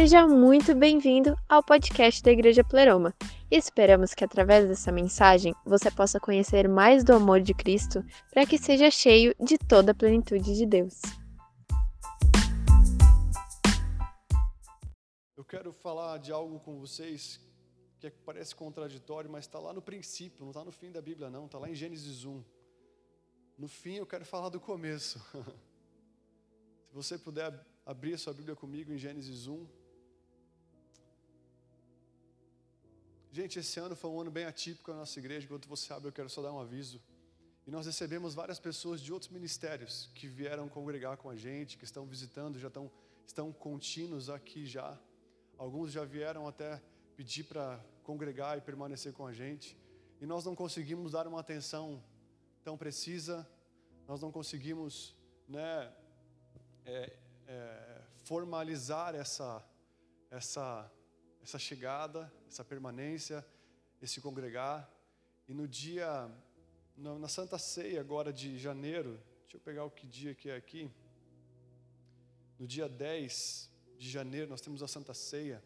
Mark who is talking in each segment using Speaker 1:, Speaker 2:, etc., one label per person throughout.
Speaker 1: Seja muito bem-vindo ao podcast da Igreja Pleroma. Esperamos que através dessa mensagem você possa conhecer mais do amor de Cristo para que seja cheio de toda a plenitude de Deus.
Speaker 2: Eu quero falar de algo com vocês que parece contraditório, mas está lá no princípio, não está no fim da Bíblia, não, está lá em Gênesis 1. No fim, eu quero falar do começo. Se você puder abrir sua Bíblia comigo em Gênesis 1. Gente, esse ano foi um ano bem atípico na nossa igreja. Enquanto você abre, eu quero só dar um aviso. E nós recebemos várias pessoas de outros ministérios que vieram congregar com a gente, que estão visitando, já estão, estão contínuos aqui já. Alguns já vieram até pedir para congregar e permanecer com a gente. E nós não conseguimos dar uma atenção tão precisa, nós não conseguimos né, é, é, formalizar essa, essa essa chegada, essa permanência, esse congregar. E no dia, na Santa Ceia agora de janeiro, deixa eu pegar o que dia que é aqui. No dia 10 de janeiro nós temos a Santa Ceia.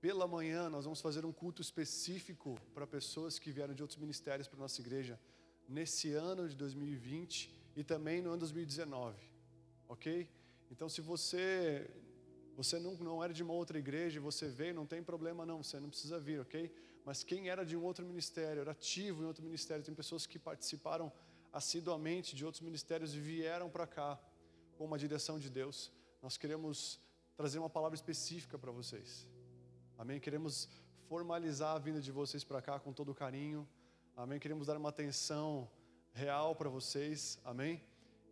Speaker 2: Pela manhã nós vamos fazer um culto específico para pessoas que vieram de outros ministérios para nossa igreja nesse ano de 2020 e também no ano 2019. Ok? Então, se você você não, não era de uma outra igreja, você veio, não tem problema não, você não precisa vir, ok? Mas quem era de um outro ministério, era ativo em outro ministério, tem pessoas que participaram assiduamente de outros ministérios e vieram para cá com uma direção de Deus. Nós queremos trazer uma palavra específica para vocês. Amém? Queremos formalizar a vinda de vocês para cá com todo carinho. Amém? Queremos dar uma atenção real para vocês. Amém?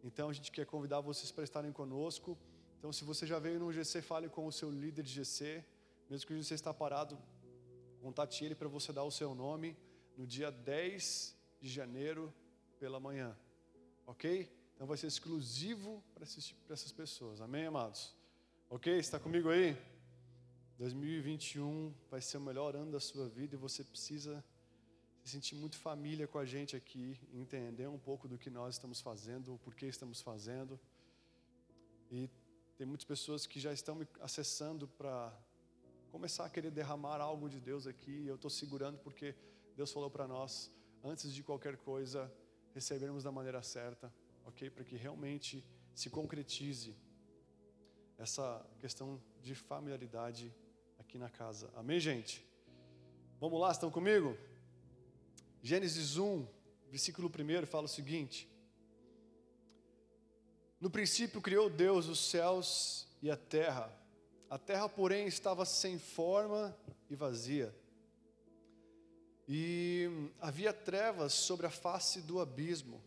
Speaker 2: Então a gente quer convidar vocês para estarem conosco. Então, se você já veio no GC, fale com o seu líder de GC. Mesmo que o GC está parado, contate ele para você dar o seu nome no dia 10 de janeiro pela manhã. Ok? Então vai ser exclusivo para essas pessoas. Amém, amados? Ok? Está comigo aí? 2021 vai ser o melhor ano da sua vida e você precisa se sentir muito família com a gente aqui, entender um pouco do que nós estamos fazendo, o porquê estamos fazendo. E tem muitas pessoas que já estão me acessando para começar a querer derramar algo de Deus aqui. Eu estou segurando porque Deus falou para nós, antes de qualquer coisa, recebermos da maneira certa, ok? Para que realmente se concretize essa questão de familiaridade aqui na casa. Amém, gente? Vamos lá, estão comigo? Gênesis 1, versículo 1 fala o seguinte: no princípio criou Deus os céus e a terra. A terra, porém, estava sem forma e vazia. E havia trevas sobre a face do abismo.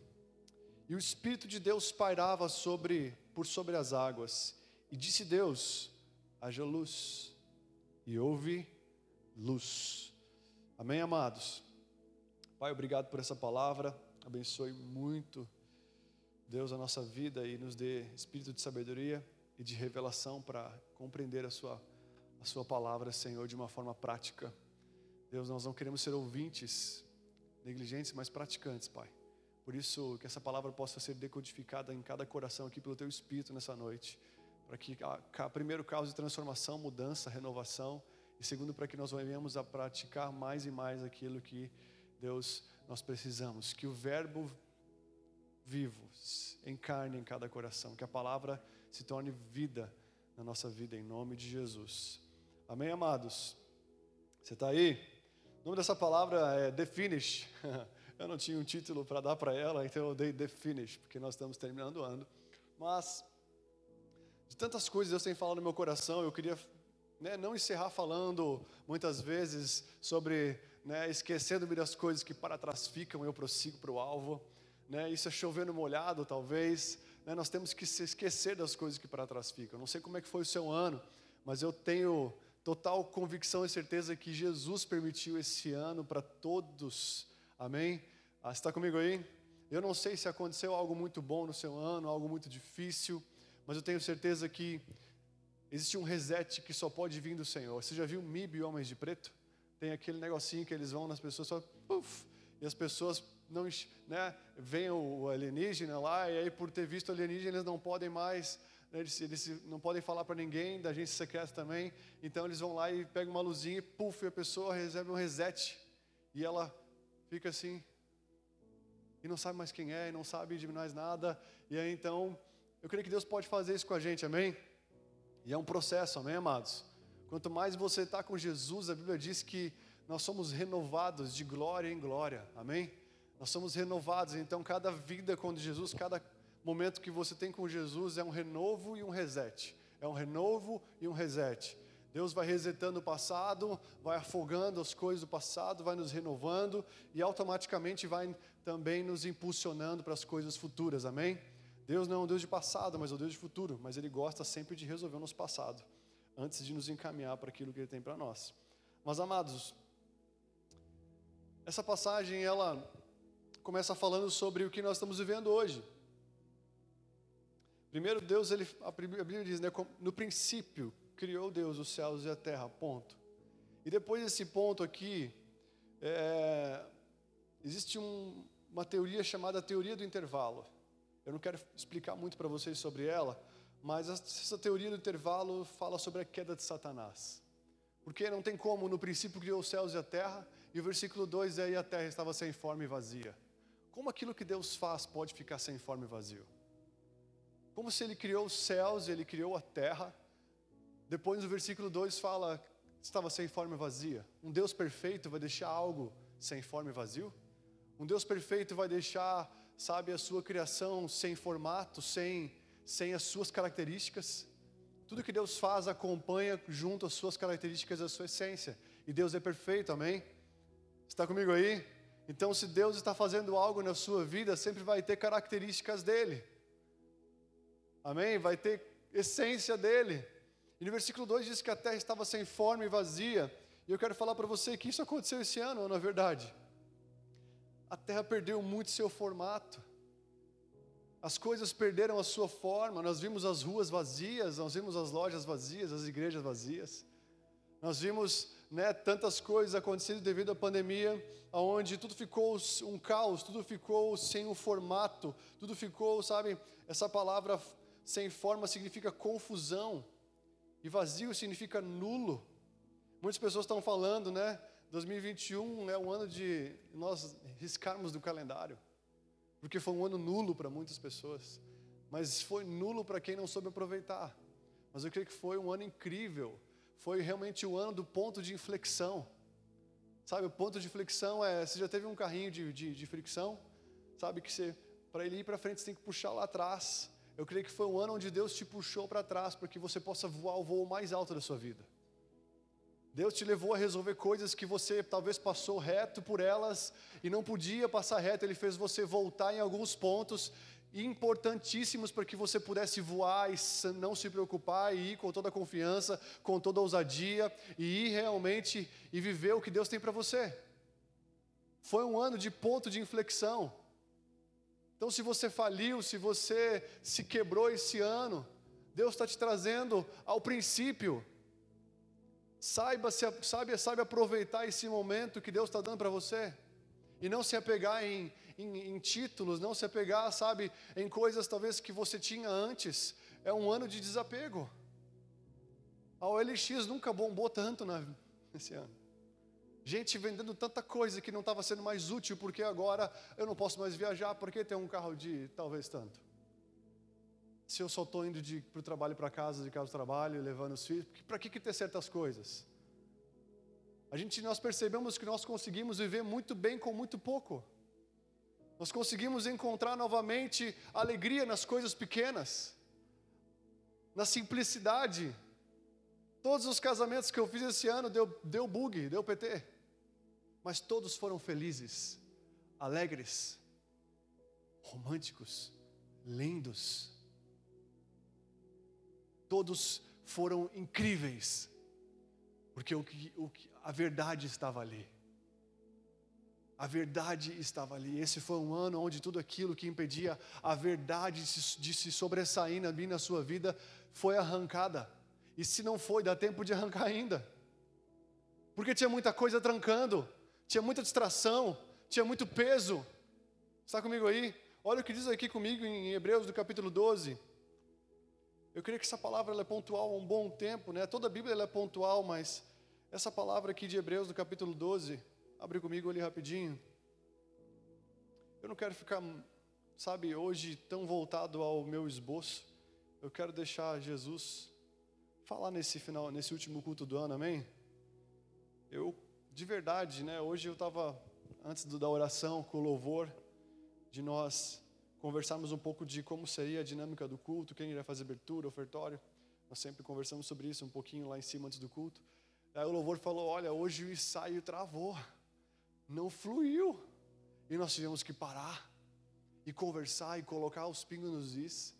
Speaker 2: E o espírito de Deus pairava sobre por sobre as águas. E disse Deus: haja luz. E houve luz. Amém, amados. Pai, obrigado por essa palavra. Abençoe muito Deus, a nossa vida e nos dê espírito de sabedoria e de revelação para compreender a sua, a sua palavra, Senhor, de uma forma prática. Deus, nós não queremos ser ouvintes negligentes, mas praticantes, Pai. Por isso, que essa palavra possa ser decodificada em cada coração aqui pelo Teu Espírito nessa noite. Para que, primeiro, cause transformação, mudança, renovação. E segundo, para que nós venhamos a praticar mais e mais aquilo que, Deus, nós precisamos. Que o Verbo vivos, encarne em cada coração, que a palavra se torne vida na nossa vida, em nome de Jesus. Amém, amados? Você está aí? O nome dessa palavra é The Finish. Eu não tinha um título para dar para ela, então eu dei The Finish, porque nós estamos terminando o ano. Mas, de tantas coisas Deus tem falado no meu coração, eu queria né, não encerrar falando muitas vezes sobre né, esquecendo-me das coisas que para trás ficam, eu prossigo para o alvo né? Isso é chovendo molhado, talvez. Né? Nós temos que se esquecer das coisas que para trás ficam. Não sei como é que foi o seu ano, mas eu tenho total convicção e certeza que Jesus permitiu esse ano para todos. Amém? Ah, está comigo aí? Eu não sei se aconteceu algo muito bom no seu ano, algo muito difícil, mas eu tenho certeza que existe um reset que só pode vir do Senhor. Você já viu MIB Homens de Preto? Tem aquele negocinho que eles vão nas pessoas só, puff, e as pessoas não, né, vem o alienígena lá, e aí por ter visto o alienígena eles não podem mais né, eles, eles não podem falar para ninguém, da agência secreta também. Então eles vão lá e pegam uma luzinha e puf, a pessoa recebe um reset. E ela fica assim, e não sabe mais quem é, e não sabe de mais nada. E aí então, eu creio que Deus pode fazer isso com a gente, amém? E é um processo, amém, amados? Quanto mais você está com Jesus, a Bíblia diz que nós somos renovados de glória em glória, amém? Nós somos renovados, então cada vida com Jesus, cada momento que você tem com Jesus é um renovo e um reset. É um renovo e um reset. Deus vai resetando o passado, vai afogando as coisas do passado, vai nos renovando e automaticamente vai também nos impulsionando para as coisas futuras, amém? Deus não é um Deus de passado, mas é um Deus de futuro, mas Ele gosta sempre de resolver o nosso passado, antes de nos encaminhar para aquilo que Ele tem para nós. Mas amados, essa passagem ela começa falando sobre o que nós estamos vivendo hoje. Primeiro, Deus, ele, a Bíblia diz, né, no princípio criou Deus os céus e a terra, ponto. E depois desse ponto aqui, é, existe um, uma teoria chamada teoria do intervalo. Eu não quero explicar muito para vocês sobre ela, mas essa teoria do intervalo fala sobre a queda de Satanás. Porque não tem como, no princípio criou os céus e a terra, e o versículo 2 é: e a terra estava sem forma e vazia. Como aquilo que Deus faz pode ficar sem forma e vazio? Como se ele criou os céus, ele criou a terra. Depois no versículo 2 fala, estava sem forma e vazia. Um Deus perfeito vai deixar algo sem forma e vazio? Um Deus perfeito vai deixar, sabe, a sua criação sem formato, sem, sem as suas características? Tudo que Deus faz acompanha junto às suas características, a sua essência. E Deus é perfeito, amém? Está comigo aí? Então, se Deus está fazendo algo na sua vida, sempre vai ter características dele. Amém? Vai ter essência dele. E no versículo 2 diz que a terra estava sem forma e vazia. E eu quero falar para você que isso aconteceu esse ano, na verdade. A terra perdeu muito seu formato. As coisas perderam a sua forma. Nós vimos as ruas vazias, nós vimos as lojas vazias, as igrejas vazias. Nós vimos né, tantas coisas acontecendo devido à pandemia, onde tudo ficou um caos, tudo ficou sem um formato, tudo ficou, sabe, essa palavra sem forma significa confusão. E vazio significa nulo. Muitas pessoas estão falando, né? 2021 é um ano de nós riscarmos do calendário. Porque foi um ano nulo para muitas pessoas. Mas foi nulo para quem não soube aproveitar. Mas eu creio que foi um ano incrível. Foi realmente o ano do ponto de inflexão. Sabe, o ponto de inflexão é. Você já teve um carrinho de, de, de fricção? Sabe que você, para ele ir para frente, você tem que puxar lá atrás. Eu creio que foi um ano onde Deus te puxou para trás para que você possa voar o voo mais alto da sua vida. Deus te levou a resolver coisas que você talvez passou reto por elas e não podia passar reto. Ele fez você voltar em alguns pontos importantíssimos para que você pudesse voar e não se preocupar e ir com toda a confiança, com toda a ousadia e ir realmente e viver o que Deus tem para você. Foi um ano de ponto de inflexão. Então, se você faliu, se você se quebrou esse ano, Deus está te trazendo ao princípio. Saiba, se, sabe, sabe aproveitar esse momento que Deus está dando para você. E não se apegar em, em, em, títulos, não se apegar, sabe, em coisas talvez que você tinha antes. É um ano de desapego. A OLX nunca bombou tanto na, nesse ano. Gente vendendo tanta coisa que não estava sendo mais útil, porque agora eu não posso mais viajar, porque tem um carro de talvez tanto. Se eu só estou indo para o trabalho para casa, de casa para trabalho, levando os filhos, para que, que ter certas coisas? A gente, nós percebemos que nós conseguimos viver muito bem com muito pouco. Nós conseguimos encontrar novamente alegria nas coisas pequenas, na simplicidade. Todos os casamentos que eu fiz esse ano deu, deu bug, deu PT mas todos foram felizes, alegres, românticos, lindos. Todos foram incríveis, porque o que, o que, a verdade estava ali. A verdade estava ali. Esse foi um ano onde tudo aquilo que impedia a verdade de se, sobressair na sua vida foi arrancada. E se não foi, dá tempo de arrancar ainda. Porque tinha muita coisa trancando tinha muita distração, tinha muito peso. Está comigo aí? Olha o que diz aqui comigo em Hebreus do capítulo 12. Eu creio que essa palavra é pontual há um bom tempo, né? Toda a Bíblia é pontual, mas essa palavra aqui de Hebreus, no capítulo 12, abre comigo ali rapidinho. Eu não quero ficar, sabe, hoje tão voltado ao meu esboço. Eu quero deixar Jesus falar nesse final, nesse último culto do ano, amém? Eu, de verdade, né? Hoje eu estava, antes da oração, com o louvor, de nós conversarmos um pouco de como seria a dinâmica do culto, quem iria fazer abertura, ofertório. Nós sempre conversamos sobre isso um pouquinho lá em cima antes do culto. Aí o louvor falou: Olha, hoje o ensaio travou, não fluiu. E nós tivemos que parar e conversar e colocar os pingos nos is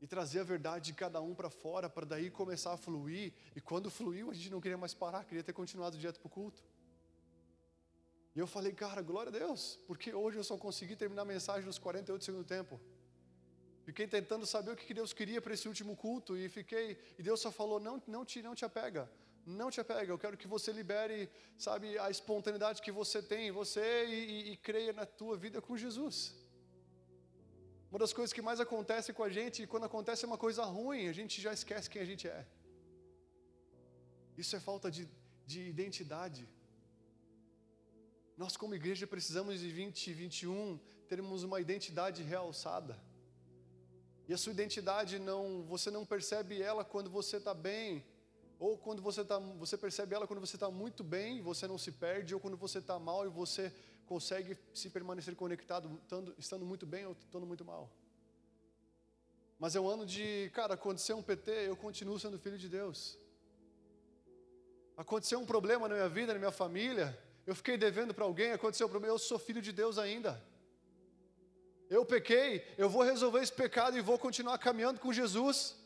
Speaker 2: e trazer a verdade de cada um para fora, para daí começar a fluir. E quando fluiu, a gente não queria mais parar, queria ter continuado direto para o culto. E eu falei, cara, glória a Deus, porque hoje eu só consegui terminar a mensagem nos 48 segundos do tempo. Fiquei tentando saber o que Deus queria para esse último culto e fiquei, e Deus só falou: não, não te, não te apega, não te apega. Eu quero que você libere, sabe, a espontaneidade que você tem em você e, e, e creia na tua vida com Jesus. Uma das coisas que mais acontece com a gente, quando acontece uma coisa ruim, a gente já esquece quem a gente é. Isso é falta de, de identidade. Nós, como igreja, precisamos de 2021 termos uma identidade realçada. E a sua identidade não, você não percebe ela quando você está bem, ou quando você está, você percebe ela quando você está muito bem e você não se perde, ou quando você está mal e você consegue se permanecer conectado, estando, estando muito bem ou estando muito mal. Mas é um ano de, cara, aconteceu um PT, eu continuo sendo filho de Deus. Aconteceu um problema na minha vida, na minha família, eu fiquei devendo para alguém, aconteceu um problema, eu sou filho de Deus ainda. Eu pequei, eu vou resolver esse pecado e vou continuar caminhando com Jesus.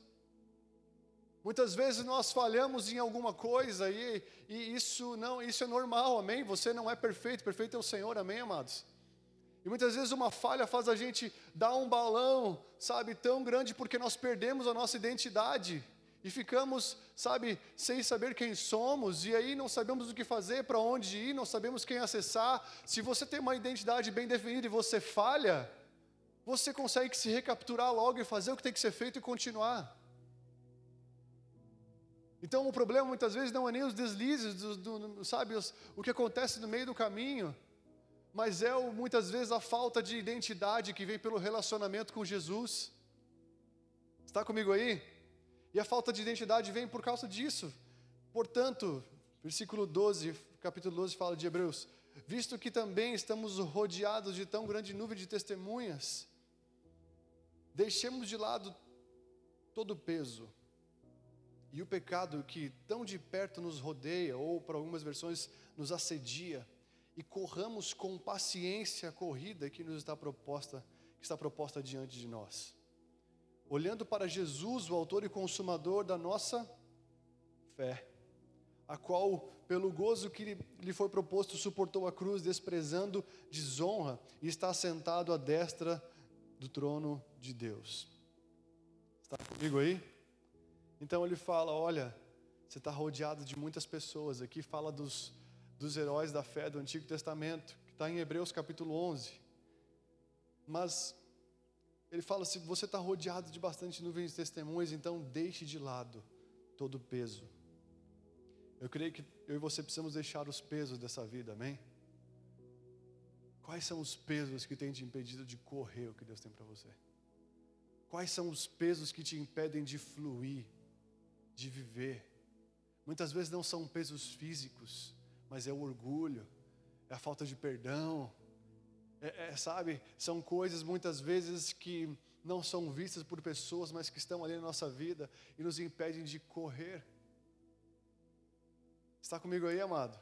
Speaker 2: Muitas vezes nós falhamos em alguma coisa e, e, isso não, isso é normal, amém? Você não é perfeito, perfeito é o Senhor, amém, amados? E muitas vezes uma falha faz a gente dar um balão, sabe, tão grande porque nós perdemos a nossa identidade e ficamos, sabe, sem saber quem somos, e aí não sabemos o que fazer, para onde ir, não sabemos quem acessar. Se você tem uma identidade bem definida e você falha, você consegue se recapturar logo e fazer o que tem que ser feito e continuar. Então o problema muitas vezes não é nem os deslizes, do, do, sabe, os, o que acontece no meio do caminho, mas é o, muitas vezes a falta de identidade que vem pelo relacionamento com Jesus. Está comigo aí? E a falta de identidade vem por causa disso. Portanto, versículo 12, capítulo 12 fala de Hebreus: visto que também estamos rodeados de tão grande nuvem de testemunhas, deixemos de lado todo o peso e o pecado que tão de perto nos rodeia, ou para algumas versões, nos assedia, e corramos com paciência a corrida que nos está proposta, que está proposta diante de nós olhando para Jesus, o autor e consumador da nossa fé, a qual, pelo gozo que lhe foi proposto, suportou a cruz, desprezando desonra, e está sentado à destra do trono de Deus. Está comigo aí? Então ele fala: Olha, você está rodeado de muitas pessoas. Aqui fala dos, dos heróis da fé do Antigo Testamento, que está em Hebreus capítulo 11. Mas ele fala: se você está rodeado de bastante nuvens de testemunhas, então deixe de lado todo o peso. Eu creio que eu e você precisamos deixar os pesos dessa vida, amém? Quais são os pesos que têm te impedido de correr o que Deus tem para você? Quais são os pesos que te impedem de fluir, de viver? Muitas vezes não são pesos físicos, mas é o orgulho, é a falta de perdão, é, é, sabe, são coisas muitas vezes que não são vistas por pessoas, mas que estão ali na nossa vida e nos impedem de correr. Está comigo aí, amado?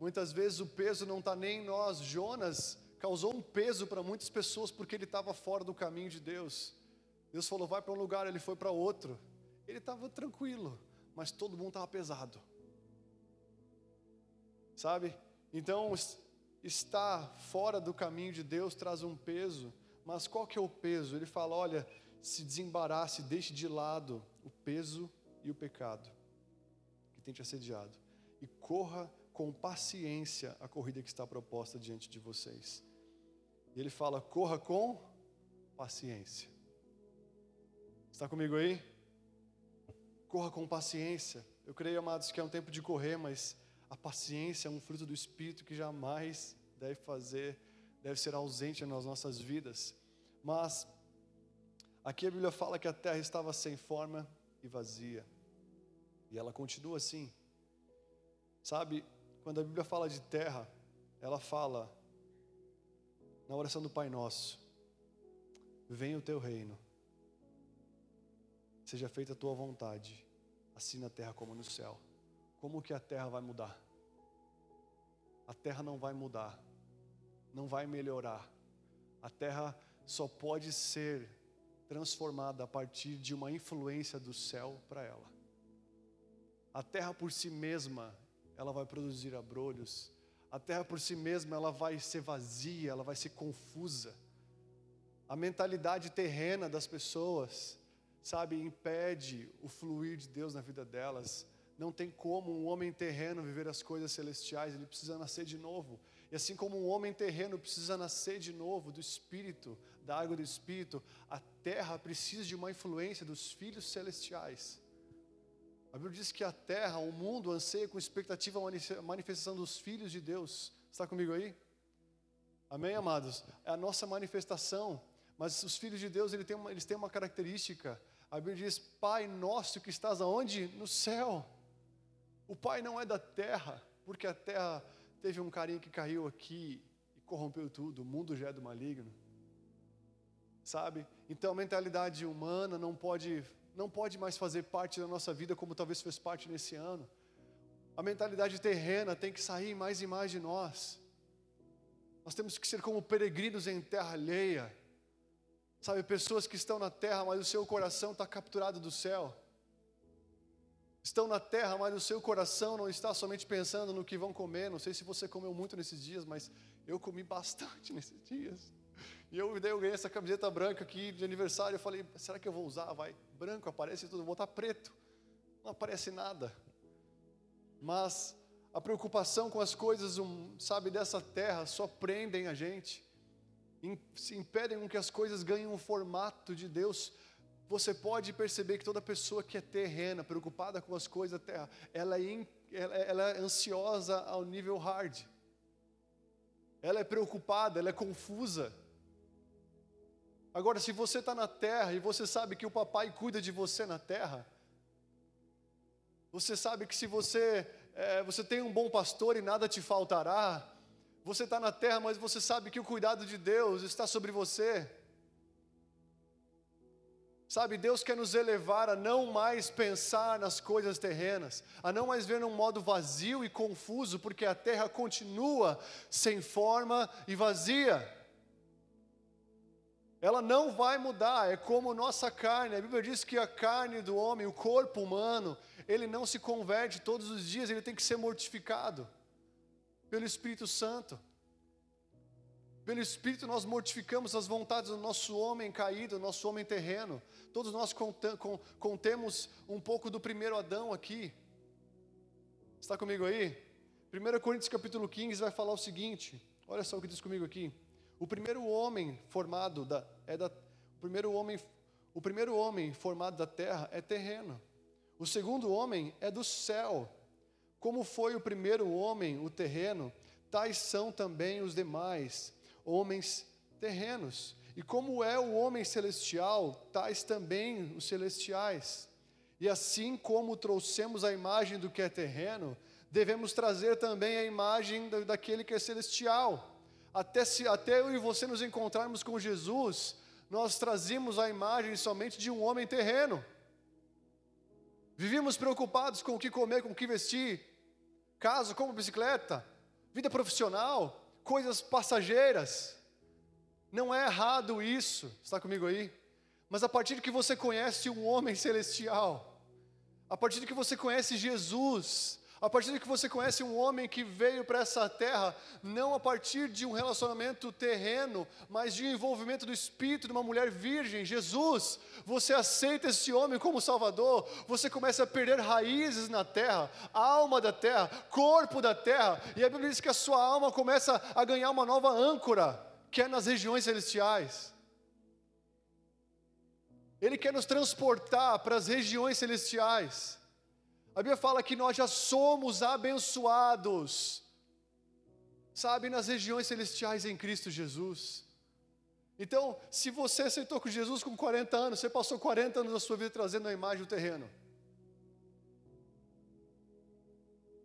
Speaker 2: Muitas vezes o peso não está nem em nós. Jonas causou um peso para muitas pessoas porque ele estava fora do caminho de Deus. Deus falou: vai para um lugar, ele foi para outro. Ele estava tranquilo, mas todo mundo estava pesado. Sabe? Então, estar fora do caminho de Deus traz um peso, mas qual que é o peso? Ele fala: olha, se desembarace, deixe de lado o peso e o pecado que tem te assediado, e corra com paciência a corrida que está proposta diante de vocês. E ele fala: corra com paciência. Está comigo aí? Corra com paciência. Eu creio, amados, que é um tempo de correr, mas a paciência é um fruto do Espírito que jamais deve fazer, deve ser ausente nas nossas vidas. Mas aqui a Bíblia fala que a terra estava sem forma e vazia. E ela continua assim. Sabe, quando a Bíblia fala de terra, ela fala na oração do Pai Nosso: Venha o teu reino, seja feita a tua vontade, assim na terra como no céu. Como que a terra vai mudar? A terra não vai mudar, não vai melhorar. A terra só pode ser transformada a partir de uma influência do céu para ela. A terra por si mesma, ela vai produzir abrolhos. A terra por si mesma, ela vai ser vazia, ela vai ser confusa. A mentalidade terrena das pessoas, sabe, impede o fluir de Deus na vida delas. Não tem como um homem terreno viver as coisas celestiais, ele precisa nascer de novo. E assim como um homem terreno precisa nascer de novo do Espírito, da água do Espírito, a terra precisa de uma influência dos filhos celestiais. A Bíblia diz que a terra, o mundo anseia com expectativa a manifestação dos filhos de Deus. Está comigo aí? Amém, amados? É a nossa manifestação. Mas os filhos de Deus eles têm uma, eles têm uma característica. A Bíblia diz: Pai nosso que estás aonde? No céu. O Pai não é da terra, porque a terra teve um carinha que caiu aqui e corrompeu tudo. O mundo já é do maligno. Sabe? Então a mentalidade humana não pode não pode mais fazer parte da nossa vida como talvez fez parte nesse ano. A mentalidade terrena tem que sair mais e mais de nós. Nós temos que ser como peregrinos em terra alheia. Sabe, pessoas que estão na terra, mas o seu coração está capturado do céu. Estão na terra, mas o seu coração não está somente pensando no que vão comer. Não sei se você comeu muito nesses dias, mas eu comi bastante nesses dias. E eu, eu ganhei essa camiseta branca aqui de aniversário. Eu falei, será que eu vou usar? Vai, branco aparece tudo, vou botar preto. Não aparece nada. Mas a preocupação com as coisas, sabe, dessa terra só prendem a gente. Se impedem com que as coisas ganhem um formato de Deus. Você pode perceber que toda pessoa que é terrena, preocupada com as coisas da terra, ela é, ela é ansiosa ao nível hard. Ela é preocupada, ela é confusa. Agora, se você está na terra e você sabe que o papai cuida de você na terra, você sabe que se você, é, você tem um bom pastor e nada te faltará, você está na terra, mas você sabe que o cuidado de Deus está sobre você. Sabe, Deus quer nos elevar a não mais pensar nas coisas terrenas, a não mais ver num modo vazio e confuso, porque a terra continua sem forma e vazia ela não vai mudar, é como nossa carne. A Bíblia diz que a carne do homem, o corpo humano, ele não se converte todos os dias, ele tem que ser mortificado pelo Espírito Santo. Pelo Espírito nós mortificamos as vontades do nosso homem caído, nosso homem terreno. Todos nós contemos um pouco do primeiro Adão aqui. Está comigo aí? 1 Coríntios capítulo 15 vai falar o seguinte: olha só o que diz comigo aqui. O primeiro homem formado da, é da, o primeiro homem, o primeiro homem formado da terra é terreno. O segundo homem é do céu. Como foi o primeiro homem, o terreno, tais são também os demais homens terrenos. E como é o homem celestial, tais também os celestiais. E assim como trouxemos a imagem do que é terreno, devemos trazer também a imagem daquele que é celestial até, se, até eu e você nos encontrarmos com Jesus, nós trazíamos a imagem somente de um homem terreno. Vivíamos preocupados com o que comer, com o que vestir, casa, como bicicleta, vida profissional, coisas passageiras. Não é errado isso, está comigo aí? Mas a partir de que você conhece um homem celestial, a partir de que você conhece Jesus, a partir de que você conhece um homem que veio para essa terra, não a partir de um relacionamento terreno, mas de um envolvimento do Espírito de uma mulher virgem, Jesus, você aceita esse homem como Salvador, você começa a perder raízes na terra, alma da terra, corpo da terra, e a Bíblia diz que a sua alma começa a ganhar uma nova âncora, que é nas regiões celestiais. Ele quer nos transportar para as regiões celestiais. A Bíblia fala que nós já somos abençoados, sabe, nas regiões celestiais em Cristo Jesus. Então, se você aceitou com Jesus com 40 anos, você passou 40 anos da sua vida trazendo a imagem do terreno.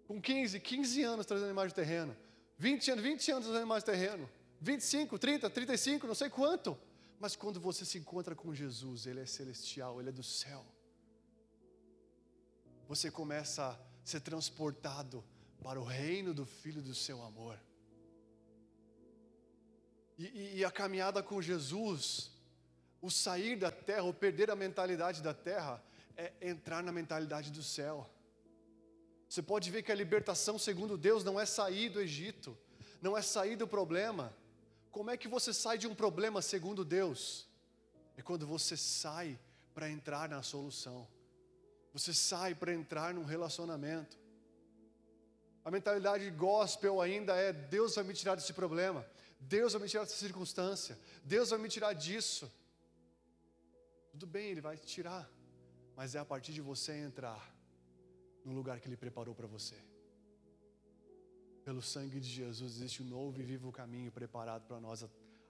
Speaker 2: Com 15, 15 anos trazendo a imagem do terreno. 20 anos, 20 anos trazendo a imagem do terreno. 25, 30, 35, não sei quanto. Mas quando você se encontra com Jesus, Ele é celestial, Ele é do céu. Você começa a ser transportado para o reino do Filho do seu amor. E, e, e, a caminhada com Jesus, o sair da terra, o perder a mentalidade da terra, é entrar na mentalidade do céu. Você pode ver que a libertação segundo Deus não é sair do Egito, não é sair do problema. Como é que você sai de um problema segundo Deus? É quando você sai para entrar na solução. Você sai para entrar num relacionamento. A mentalidade gospel ainda é: Deus vai me tirar desse problema. Deus vai me tirar dessa circunstância, Deus vai me tirar disso. Tudo bem, Ele vai te tirar, mas é a partir de você entrar no lugar que Ele preparou para você. Pelo sangue de Jesus existe um novo e vivo caminho preparado para nós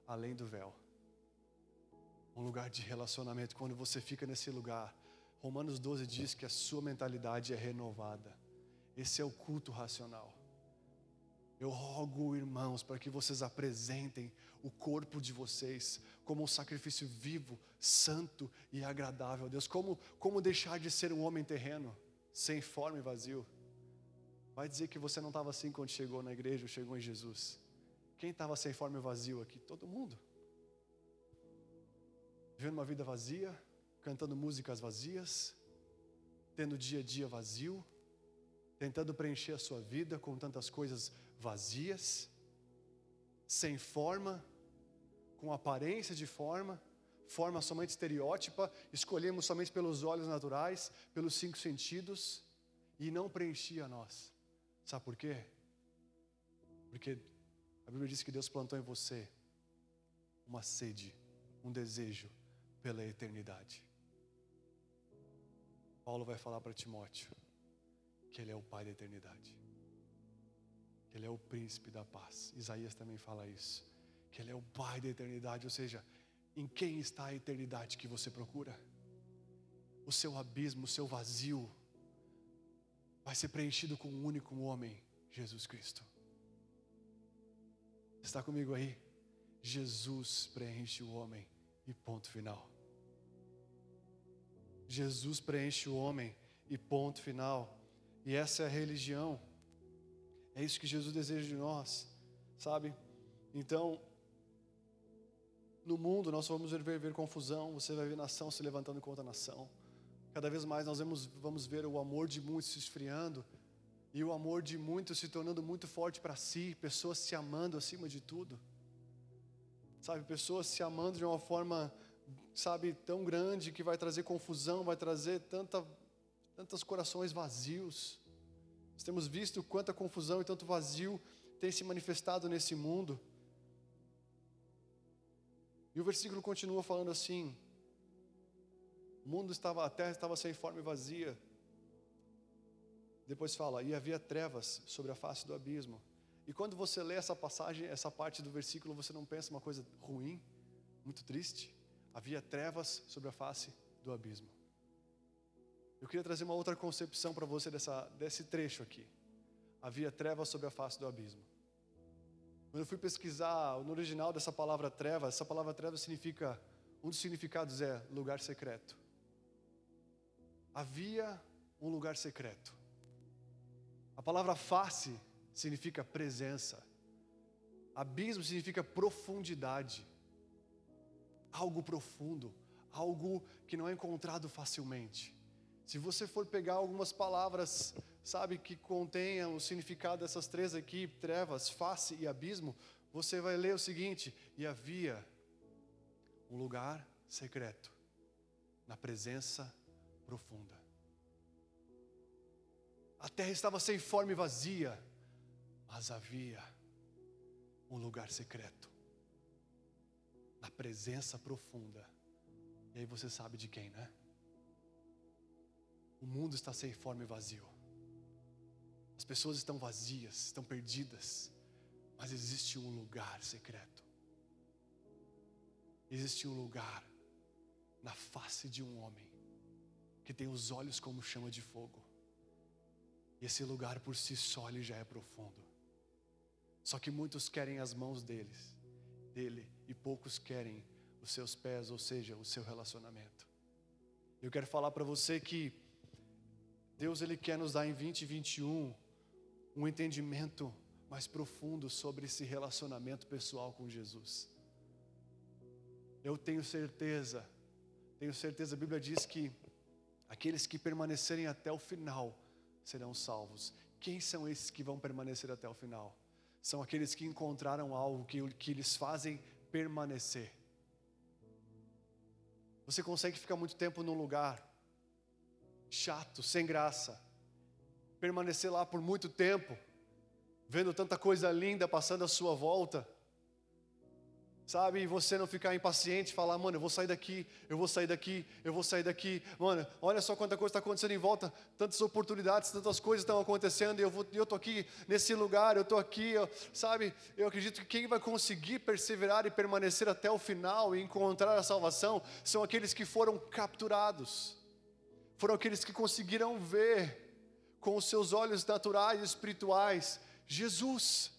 Speaker 2: além do véu. Um lugar de relacionamento. Quando você fica nesse lugar, Romanos 12 diz que a sua mentalidade é renovada. Esse é o culto racional. Eu rogo, irmãos, para que vocês apresentem o corpo de vocês como um sacrifício vivo, santo e agradável a Deus. Como, como deixar de ser um homem terreno, sem forma e vazio? Vai dizer que você não estava assim quando chegou na igreja ou chegou em Jesus. Quem estava sem forma e vazio aqui? Todo mundo. Vivendo uma vida vazia, cantando músicas vazias, tendo dia a dia vazio, tentando preencher a sua vida com tantas coisas vazias, sem forma, com aparência de forma, forma somente estereótipa, escolhemos somente pelos olhos naturais, pelos cinco sentidos, e não preenchia nós. Sabe por quê? Porque a Bíblia diz que Deus plantou em você uma sede, um desejo pela eternidade. Paulo vai falar para Timóteo que ele é o Pai da eternidade que Ele é o príncipe da paz. Isaías também fala isso. Que Ele é o Pai da eternidade, ou seja, em quem está a eternidade que você procura? O seu abismo, o seu vazio, vai ser preenchido com um único homem, Jesus Cristo. Está comigo aí? Jesus preenche o homem e ponto final. Jesus preenche o homem e ponto final. E essa é a religião é isso que Jesus deseja de nós, sabe? Então, no mundo nós vamos ver, ver confusão, você vai ver nação se levantando contra a nação. Cada vez mais nós vamos, vamos ver o amor de muitos se esfriando e o amor de muitos se tornando muito forte para si, pessoas se amando acima de tudo. Sabe, pessoas se amando de uma forma, sabe, tão grande que vai trazer confusão, vai trazer tanta, tantos corações vazios. Nós temos visto quanta confusão e tanto vazio tem se manifestado nesse mundo. E o versículo continua falando assim: o mundo estava, a terra estava sem forma e vazia. Depois fala, e havia trevas sobre a face do abismo. E quando você lê essa passagem, essa parte do versículo, você não pensa uma coisa ruim, muito triste? Havia trevas sobre a face do abismo. Eu queria trazer uma outra concepção para você dessa, desse trecho aqui. Havia trevas sobre a face do abismo. Quando eu fui pesquisar no original dessa palavra treva, essa palavra treva significa, um dos significados é lugar secreto. Havia um lugar secreto. A palavra face significa presença. Abismo significa profundidade. Algo profundo, algo que não é encontrado facilmente. Se você for pegar algumas palavras, sabe, que contenham o significado dessas três aqui, trevas, face e abismo, você vai ler o seguinte: e havia um lugar secreto, na presença profunda. A terra estava sem forma e vazia, mas havia um lugar secreto, na presença profunda. E aí você sabe de quem, né? O mundo está sem forma e vazio. As pessoas estão vazias, estão perdidas, mas existe um lugar secreto. Existe um lugar na face de um homem que tem os olhos como chama de fogo. E esse lugar por si só ele já é profundo. Só que muitos querem as mãos deles, dele, e poucos querem os seus pés, ou seja, o seu relacionamento. Eu quero falar para você que Deus ele quer nos dar em 2021 um entendimento mais profundo sobre esse relacionamento pessoal com Jesus. Eu tenho certeza, tenho certeza, a Bíblia diz que aqueles que permanecerem até o final serão salvos. Quem são esses que vão permanecer até o final? São aqueles que encontraram algo que, que lhes fazem permanecer. Você consegue ficar muito tempo num lugar chato, sem graça, permanecer lá por muito tempo, vendo tanta coisa linda passando à sua volta, sabe? E você não ficar impaciente, falar, mano, eu vou sair daqui, eu vou sair daqui, eu vou sair daqui, mano, olha só quanta coisa está acontecendo em volta, tantas oportunidades, tantas coisas estão acontecendo, e eu, vou, eu tô aqui nesse lugar, eu tô aqui, eu, sabe? Eu acredito que quem vai conseguir perseverar e permanecer até o final e encontrar a salvação são aqueles que foram capturados, foram aqueles que conseguiram ver com os seus olhos naturais e espirituais Jesus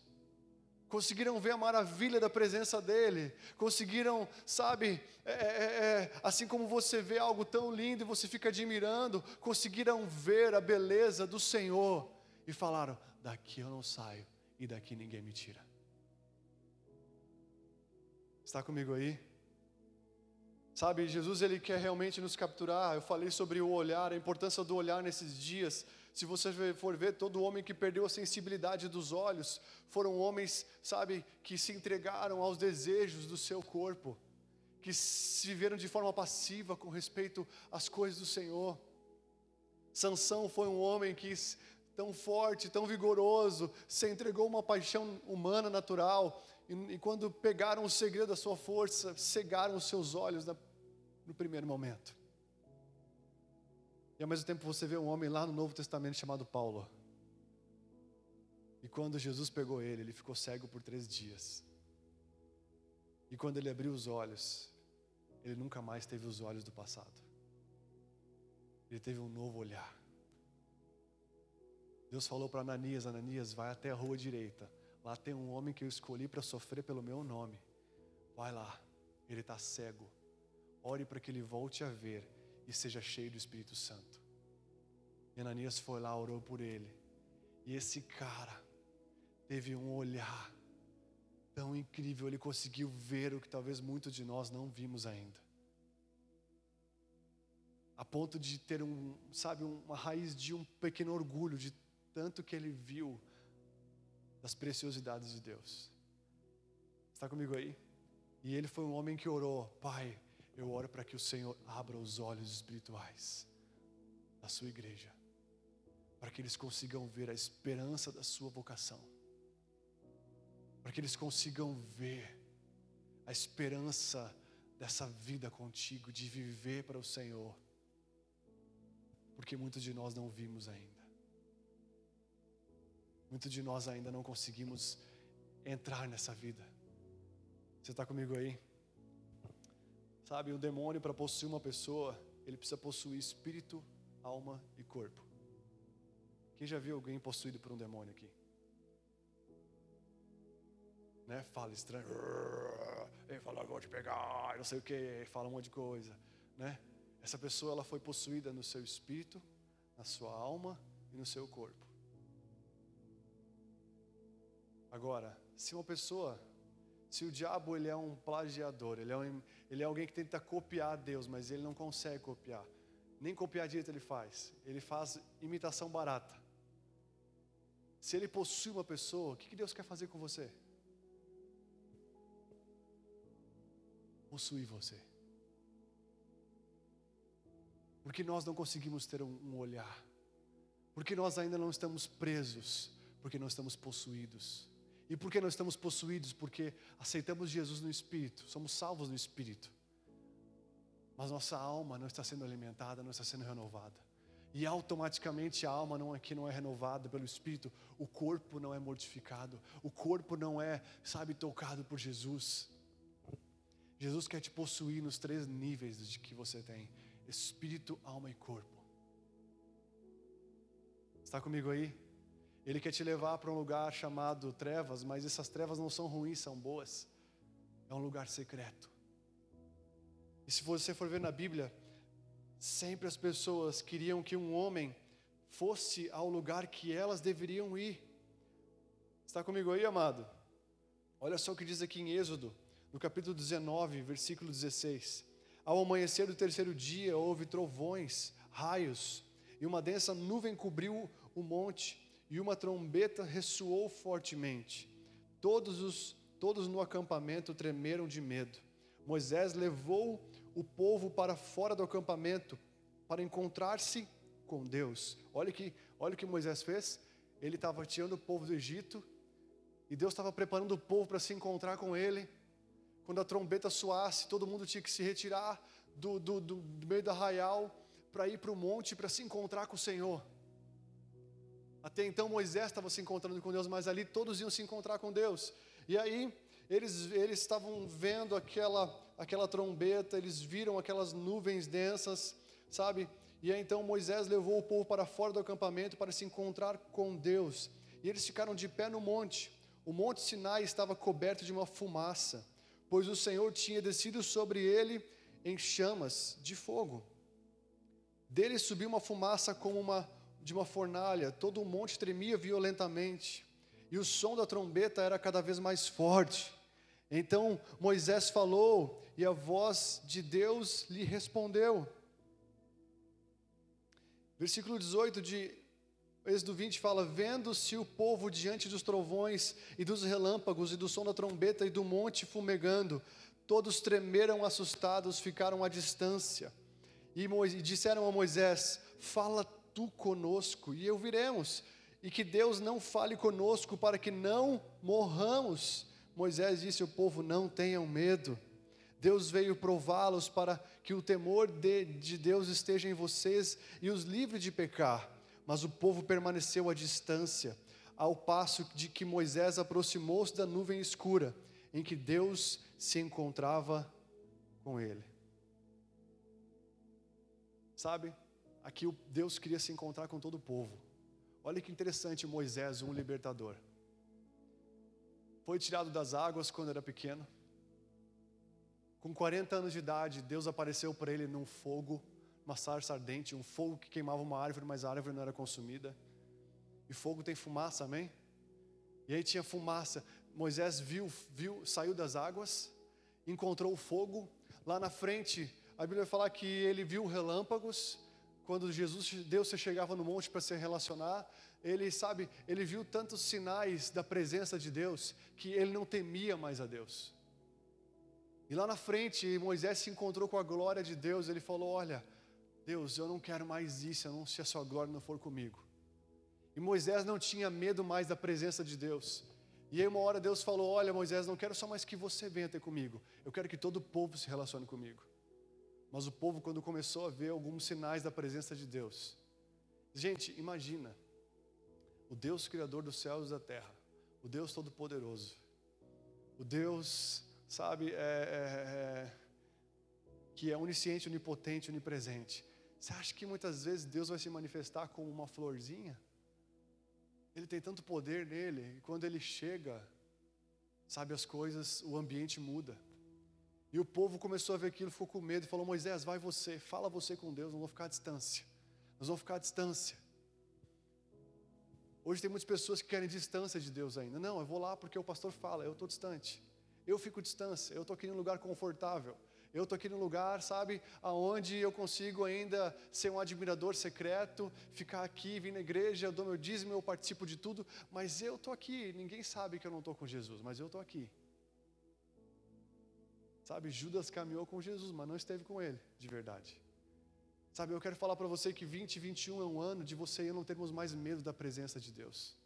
Speaker 2: conseguiram ver a maravilha da presença dEle, conseguiram, sabe, é, é, é, assim como você vê algo tão lindo e você fica admirando, conseguiram ver a beleza do Senhor e falaram: daqui eu não saio e daqui ninguém me tira. Está comigo aí? Sabe, Jesus ele quer realmente nos capturar. Eu falei sobre o olhar, a importância do olhar nesses dias. Se você for ver, todo homem que perdeu a sensibilidade dos olhos foram homens, sabe, que se entregaram aos desejos do seu corpo, que viveram de forma passiva com respeito às coisas do Senhor. Sansão foi um homem que tão forte, tão vigoroso, se entregou uma paixão humana natural, e, e quando pegaram o segredo da sua força, cegaram os seus olhos na, no primeiro momento. E ao mesmo tempo você vê um homem lá no Novo Testamento chamado Paulo. E quando Jesus pegou ele, ele ficou cego por três dias. E quando ele abriu os olhos, ele nunca mais teve os olhos do passado. Ele teve um novo olhar. Deus falou para Ananias: Ananias, vai até a rua direita. Lá tem um homem que eu escolhi para sofrer pelo meu nome. Vai lá, ele está cego. Ore para que ele volte a ver e seja cheio do Espírito Santo. E Ananias foi lá, orou por ele. E esse cara teve um olhar tão incrível, ele conseguiu ver o que talvez muitos de nós não vimos ainda. A ponto de ter um, sabe, uma raiz de um pequeno orgulho de tanto que ele viu das preciosidades de Deus. Está comigo aí? E ele foi um homem que orou, Pai, eu oro para que o Senhor abra os olhos espirituais da sua igreja, para que eles consigam ver a esperança da sua vocação, para que eles consigam ver a esperança dessa vida contigo, de viver para o Senhor, porque muitos de nós não vimos ainda, muitos de nós ainda não conseguimos entrar nessa vida. Você está comigo aí? Sabe, o demônio para possuir uma pessoa, ele precisa possuir espírito, alma e corpo. Quem já viu alguém possuído por um demônio aqui? Né? Fala estranho, ele fala, vou te pegar, não sei o que, fala um monte de coisa, né? Essa pessoa ela foi possuída no seu espírito, na sua alma e no seu corpo. Agora, se uma pessoa se o diabo ele é um plagiador, ele é, um, ele é alguém que tenta copiar Deus, mas ele não consegue copiar. Nem copiar direito ele faz. Ele faz imitação barata. Se ele possui uma pessoa, o que Deus quer fazer com você? Possuir você. Porque nós não conseguimos ter um, olhar. Porque nós ainda não estamos presos. Porque nós estamos possuídos. E por que nós estamos possuídos? Porque aceitamos Jesus no Espírito, somos salvos no Espírito. mas nossa alma não está sendo alimentada, não está sendo renovada. E automaticamente a alma não aqui não é renovada pelo Espírito, o corpo não é mortificado, o corpo não é, sabe, tocado por Jesus. Jesus quer te possuir nos três níveis de que você tem: espírito, alma e corpo. Está comigo aí? Ele quer te levar para um lugar chamado trevas, mas essas trevas não são ruins, são boas. É um lugar secreto. E se você for ver na Bíblia, sempre as pessoas queriam que um homem fosse ao lugar que elas deveriam ir. Está comigo aí, amado? Olha só o que diz aqui em Êxodo, no capítulo 19, versículo 16. Ao amanhecer do terceiro dia, houve trovões, raios, e uma densa nuvem cobriu o monte, e uma trombeta ressoou fortemente. Todos, os, todos no acampamento tremeram de medo. Moisés levou o povo para fora do acampamento para encontrar-se com Deus. Olha que, olha o que Moisés fez. Ele estava tirando o povo do Egito e Deus estava preparando o povo para se encontrar com ele. Quando a trombeta soasse, todo mundo tinha que se retirar do, do, do, do meio do arraial para ir para o monte para se encontrar com o Senhor. Até então Moisés estava se encontrando com Deus, mas ali todos iam se encontrar com Deus. E aí eles, eles estavam vendo aquela, aquela trombeta, eles viram aquelas nuvens densas, sabe? E aí então Moisés levou o povo para fora do acampamento para se encontrar com Deus. E eles ficaram de pé no monte. O monte Sinai estava coberto de uma fumaça, pois o Senhor tinha descido sobre ele em chamas de fogo. Dele subiu uma fumaça como uma de uma fornalha, todo o monte tremia violentamente, e o som da trombeta era cada vez mais forte. Então Moisés falou, e a voz de Deus lhe respondeu. Versículo 18 de Êxodo 20 fala: Vendo-se o povo diante dos trovões e dos relâmpagos e do som da trombeta e do monte fumegando, todos tremeram assustados, ficaram à distância. E, e disseram a Moisés: Fala tu conosco e ouviremos, e que Deus não fale conosco para que não morramos. Moisés disse ao povo: Não tenham medo. Deus veio prová-los para que o temor de, de Deus esteja em vocês e os livre de pecar. Mas o povo permaneceu à distância, ao passo de que Moisés aproximou-se da nuvem escura, em que Deus se encontrava com ele. Sabe? Aqui Deus queria se encontrar com todo o povo. Olha que interessante Moisés, um libertador. Foi tirado das águas quando era pequeno. Com 40 anos de idade, Deus apareceu para ele num fogo, uma sarça ardente, um fogo que queimava uma árvore, mas a árvore não era consumida. E fogo tem fumaça, amém? E aí tinha fumaça. Moisés viu, viu, saiu das águas, encontrou o fogo. Lá na frente, a Bíblia vai falar que ele viu relâmpagos quando Jesus, Deus se chegava no monte para se relacionar, ele sabe, ele viu tantos sinais da presença de Deus que ele não temia mais a Deus. E lá na frente, Moisés se encontrou com a glória de Deus, ele falou: Olha, Deus, eu não quero mais isso, eu não se a sua glória não for comigo. E Moisés não tinha medo mais da presença de Deus. E aí uma hora Deus falou: Olha, Moisés, não quero só mais que você venha ter comigo, eu quero que todo o povo se relacione comigo. Mas o povo, quando começou a ver alguns sinais da presença de Deus, gente, imagina, o Deus Criador dos céus e da terra, o Deus Todo-Poderoso, o Deus, sabe, é, é, é, que é onisciente, onipotente, onipresente. Você acha que muitas vezes Deus vai se manifestar como uma florzinha? Ele tem tanto poder nele, e quando ele chega, sabe, as coisas, o ambiente muda. E o povo começou a ver aquilo, ficou com medo e falou: Moisés, vai você, fala você com Deus, não vou ficar à distância. Nós vamos ficar à distância. Hoje tem muitas pessoas que querem distância de Deus ainda. Não, eu vou lá porque o pastor fala, eu estou distante. Eu fico distância, eu estou aqui num lugar confortável. Eu estou aqui num lugar, sabe, aonde eu consigo ainda ser um admirador secreto, ficar aqui, vir na igreja, eu dou meu dízimo, eu participo de tudo, mas eu estou aqui, ninguém sabe que eu não estou com Jesus, mas eu estou aqui. Sabe, Judas caminhou com Jesus, mas não esteve com ele, de verdade. Sabe, eu quero falar para você que 2021 é um ano de você e eu não termos mais medo da presença de Deus.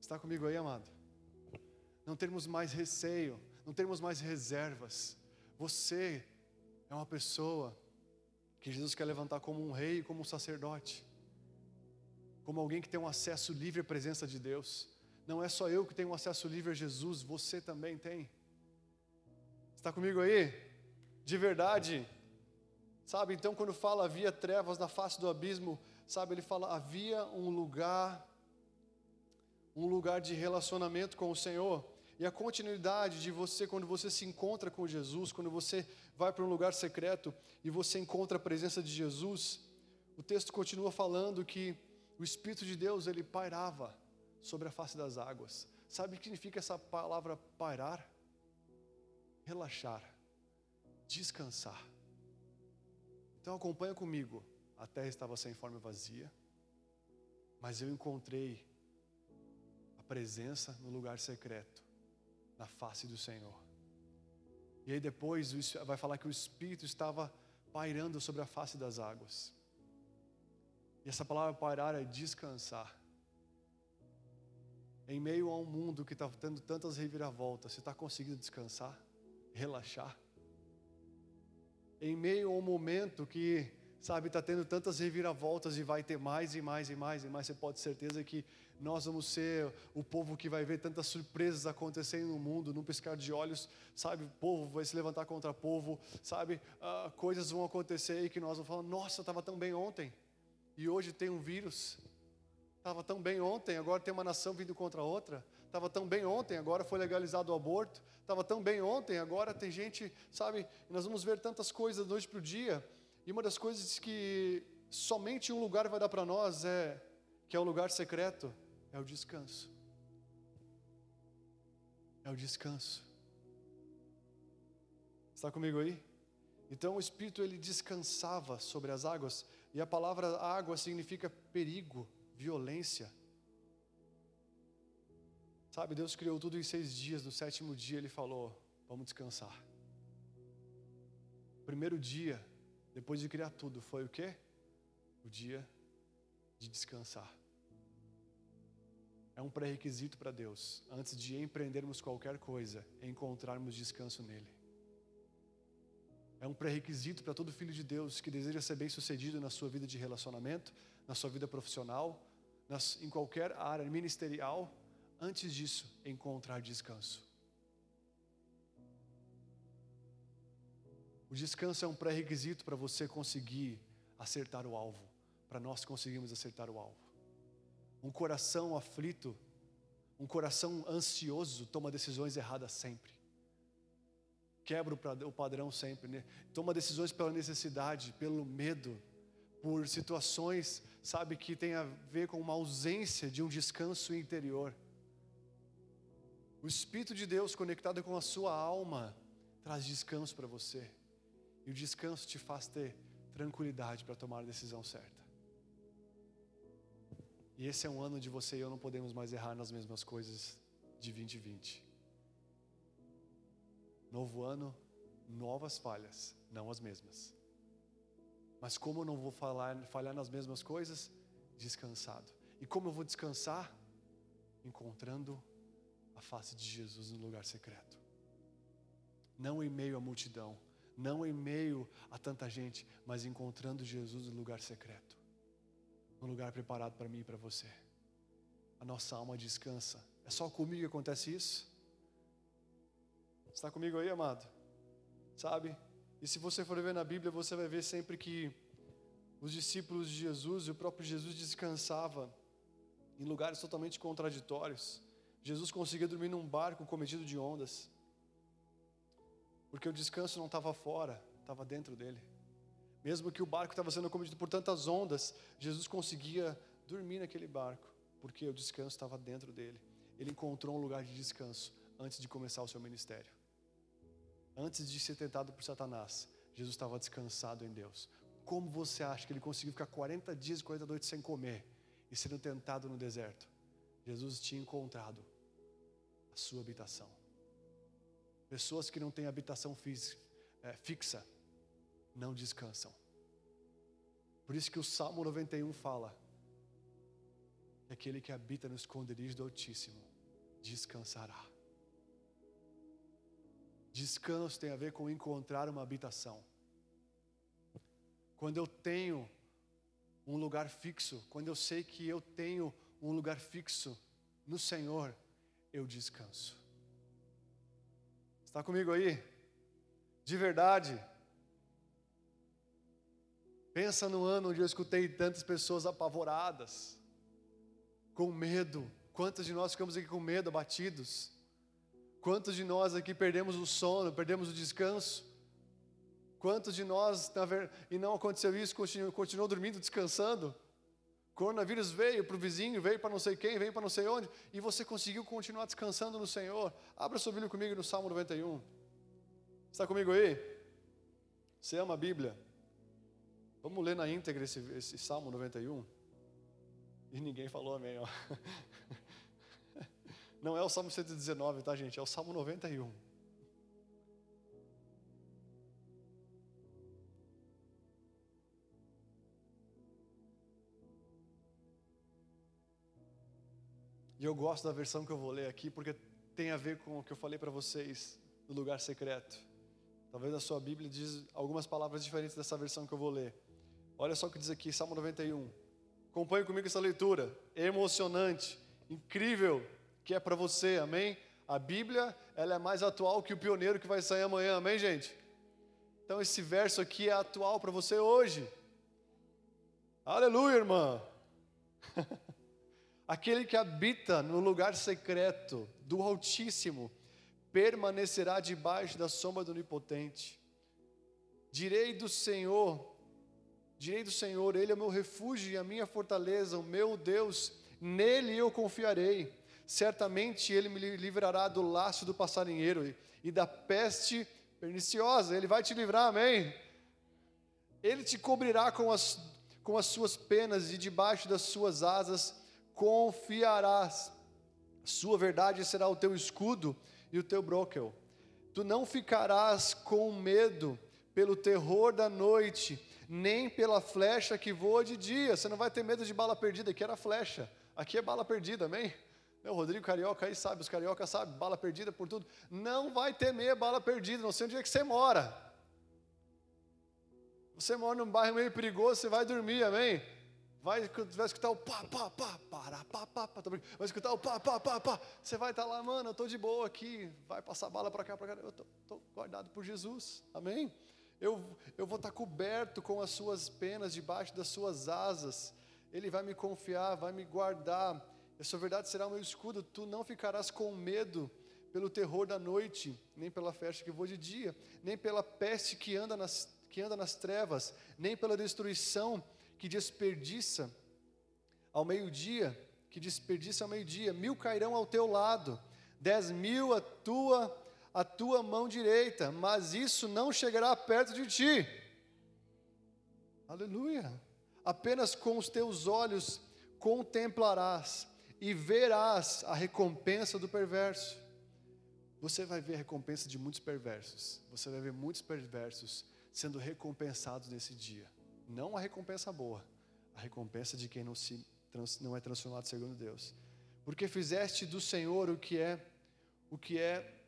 Speaker 2: Está comigo aí, amado? Não termos mais receio, não termos mais reservas. Você É uma pessoa que Jesus quer levantar como um rei, como um sacerdote, como alguém que tem um acesso livre à presença de Deus. Não é só eu que tenho um acesso livre a Jesus, você também tem. Está comigo aí? De verdade. Sabe, então quando fala havia trevas na face do abismo, sabe, ele fala havia um lugar um lugar de relacionamento com o Senhor. E a continuidade de você, quando você se encontra com Jesus, quando você vai para um lugar secreto e você encontra a presença de Jesus, o texto continua falando que o Espírito de Deus ele pairava sobre a face das águas. Sabe o que significa essa palavra pairar? Relaxar, descansar. Então acompanha comigo. A terra estava sem forma e vazia, mas eu encontrei a presença no lugar secreto na face do Senhor. E aí depois vai falar que o Espírito estava pairando sobre a face das águas. E essa palavra pairar é descansar. Em meio a um mundo que está tendo tantas reviravoltas, você está conseguindo descansar, relaxar? Em meio a um momento que, sabe, está tendo tantas reviravoltas e vai ter mais e mais e mais e mais, você pode ter certeza que nós vamos ser o povo que vai ver tantas surpresas acontecendo no mundo, num piscar de olhos, sabe? Povo vai se levantar contra povo, sabe? Uh, coisas vão acontecer e que nós vamos falar: nossa, estava tão bem ontem, e hoje tem um vírus. Estava tão bem ontem, agora tem uma nação vindo contra outra. Estava tão bem ontem, agora foi legalizado o aborto. Estava tão bem ontem, agora tem gente, sabe? Nós vamos ver tantas coisas da noite para o dia. E uma das coisas que somente um lugar vai dar para nós é que é o lugar secreto, é o descanso. É o descanso. Está comigo aí? Então o Espírito ele descansava sobre as águas, e a palavra água significa perigo, violência. Sabe, Deus criou tudo em seis dias, no sétimo dia ele falou: vamos descansar. Primeiro dia, depois de criar tudo, foi o que? O dia de descansar é um pré-requisito para Deus, antes de empreendermos qualquer coisa, encontrarmos descanso nele. É um pré-requisito para todo filho de Deus que deseja ser bem-sucedido na sua vida de relacionamento, na sua vida profissional, nas, em qualquer área ministerial, antes disso, encontrar descanso. O descanso é um pré-requisito para você conseguir acertar o alvo, para nós conseguirmos acertar o alvo. Um coração aflito, um coração ansioso toma decisões erradas sempre. Quebra o padrão sempre, né? Toma decisões pela necessidade, pelo medo, por situações, sabe, que tem a ver com uma ausência de um descanso interior. O Espírito de Deus conectado com a sua alma traz descanso para você. E o descanso te faz ter tranquilidade para tomar a decisão certa. E esse é um ano de você e eu não podemos mais errar nas mesmas coisas de 2020. Novo ano, novas falhas, não as mesmas. Mas como eu não vou falar, falhar nas mesmas coisas? Descansado. E como eu vou descansar? Encontrando face de Jesus no lugar secreto. Não em meio à multidão, não em meio a tanta gente, mas encontrando Jesus no lugar secreto no lugar preparado para mim e para você. A nossa alma descansa. É só comigo que acontece isso? Está comigo aí, amado? Sabe? E se você for ver na Bíblia, você vai ver sempre que os discípulos de Jesus e o próprio Jesus descansava em lugares totalmente contraditórios. Jesus conseguia dormir num barco cometido de ondas, porque o descanso não estava fora, estava dentro dele. Mesmo que o barco estava sendo cometido por tantas ondas, Jesus conseguia dormir naquele barco, porque o descanso estava dentro dele. Ele encontrou um lugar de descanso antes de começar o seu ministério. Antes de ser tentado por Satanás, Jesus estava descansado em Deus. Como você acha que ele conseguiu ficar 40 dias e 40 noites sem comer e sendo tentado no deserto? Jesus tinha encontrado a sua habitação. Pessoas que não têm habitação é, fixa, não descansam. Por isso que o Salmo 91 fala: que aquele que habita no esconderijo do Altíssimo descansará. Descanso tem a ver com encontrar uma habitação. quando eu tenho um lugar fixo, quando eu sei que eu tenho um lugar fixo no Senhor, eu descanso. Está comigo aí? De verdade. Pensa no ano onde eu escutei tantas pessoas apavoradas, com medo. Quantos de nós ficamos aqui com medo, abatidos? Quantos de nós aqui perdemos o sono, perdemos o descanso? Quantos de nós, e não aconteceu isso, continuou, continuou dormindo, descansando? Coronavírus veio para o vizinho, veio para não sei quem, veio para não sei onde, e você conseguiu continuar descansando no Senhor. Abra sua Bíblia comigo no Salmo 91. Está comigo aí? Você ama a Bíblia? Vamos ler na íntegra esse, esse Salmo 91? E ninguém falou amém, ó. Não é o Salmo 119, tá, gente? É o Salmo 91. E eu gosto da versão que eu vou ler aqui, porque tem a ver com o que eu falei para vocês do lugar secreto. Talvez a sua Bíblia diz algumas palavras diferentes dessa versão que eu vou ler. Olha só o que diz aqui, Salmo 91. Acompanhe comigo essa leitura. Emocionante, incrível, que é para você, amém? A Bíblia, ela é mais atual que o pioneiro que vai sair amanhã, amém, gente? Então esse verso aqui é atual para você hoje. Aleluia, irmã. Aquele que habita no lugar secreto do Altíssimo permanecerá debaixo da sombra do Onipotente. Direi do Senhor, direi do Senhor, Ele é o meu refúgio e a minha fortaleza, o meu Deus, nele eu confiarei. Certamente Ele me livrará do laço do passarinheiro e da peste perniciosa. Ele vai te livrar, amém? Ele te cobrirá com as, com as suas penas e debaixo das suas asas confiarás. Sua verdade será o teu escudo e o teu broquel. Tu não ficarás com medo pelo terror da noite, nem pela flecha que voa de dia. Você não vai ter medo de bala perdida, aqui era flecha, aqui é bala perdida, amém? O Rodrigo Carioca aí sabe, os cariocas sabem, bala perdida por tudo. Não vai temer bala perdida, não sei onde é que você mora. Você mora num bairro meio perigoso, você vai dormir, amém? Vai, vai escutar o pá, pá, pá, para, pá, pá, pá, vai escutar o pá, pá, pá, pá. Você vai estar lá, mano, eu estou de boa aqui, vai passar bala para cá, para cá. Eu estou guardado por Jesus, amém? Eu, eu vou estar coberto com as suas penas, debaixo das suas asas. Ele vai me confiar, vai me guardar. A sua verdade será o meu escudo. Tu não ficarás com medo pelo terror da noite, nem pela festa que voa de dia, nem pela peste que anda nas, que anda nas trevas, nem pela destruição que desperdiça ao meio-dia, que desperdiça ao meio-dia, mil cairão ao teu lado, dez mil à tua, à tua mão direita, mas isso não chegará perto de ti. Aleluia! Apenas com os teus olhos contemplarás e verás a recompensa do perverso. Você vai ver a recompensa de muitos perversos. Você vai ver muitos perversos sendo recompensados nesse dia. Não a recompensa boa, a recompensa de quem não, se, não é transformado segundo Deus. Porque fizeste do Senhor o que é o que é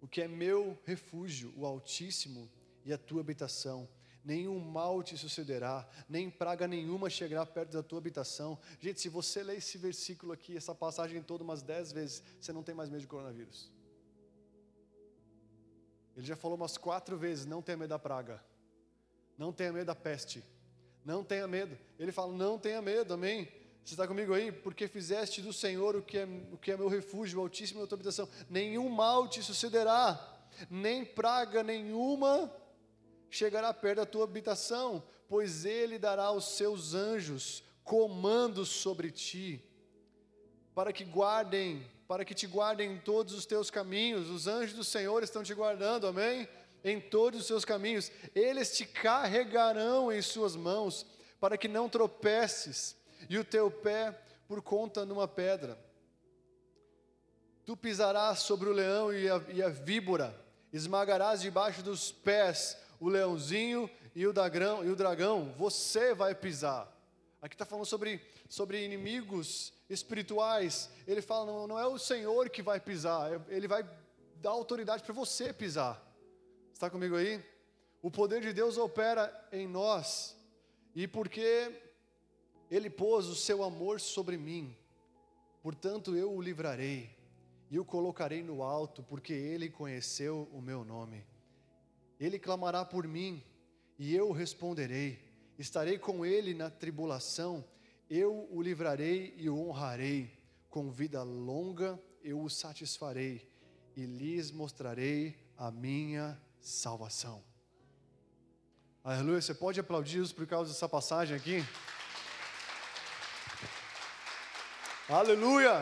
Speaker 2: o que é meu refúgio, o Altíssimo e a tua habitação. Nenhum mal te sucederá, nem praga nenhuma chegará perto da tua habitação. Gente, se você ler esse versículo aqui, essa passagem toda umas dez vezes, você não tem mais medo de coronavírus. Ele já falou umas quatro vezes: não tenha medo da praga. Não tenha medo da peste. Não tenha medo. Ele fala: Não tenha medo, amém? Você está comigo aí? Porque fizeste do Senhor o que é, o que é meu refúgio, o Altíssimo é a tua habitação. Nenhum mal te sucederá, nem praga nenhuma chegará perto da tua habitação, pois Ele dará aos seus anjos comandos sobre ti, para que guardem, para que te guardem em todos os teus caminhos. Os anjos do Senhor estão te guardando, amém? Em todos os seus caminhos, eles te carregarão em suas mãos, para que não tropeces, e o teu pé por conta numa pedra. Tu pisarás sobre o leão e a, e a víbora, esmagarás debaixo dos pés o leãozinho e o dragão, e o dragão você vai pisar. Aqui está falando sobre, sobre inimigos espirituais. Ele fala: não, não é o Senhor que vai pisar, ele vai dar autoridade para você pisar. Está comigo aí? O poder de Deus opera em nós, e porque Ele pôs o seu amor sobre mim, portanto eu o livrarei e o colocarei no alto, porque Ele conheceu o meu nome. Ele clamará por mim, e eu responderei. Estarei com ele na tribulação, eu o livrarei e o honrarei. Com vida longa eu o satisfarei e lhes mostrarei a minha salvação. Aleluia. Você pode aplaudir Jesus por causa dessa passagem aqui? Aleluia.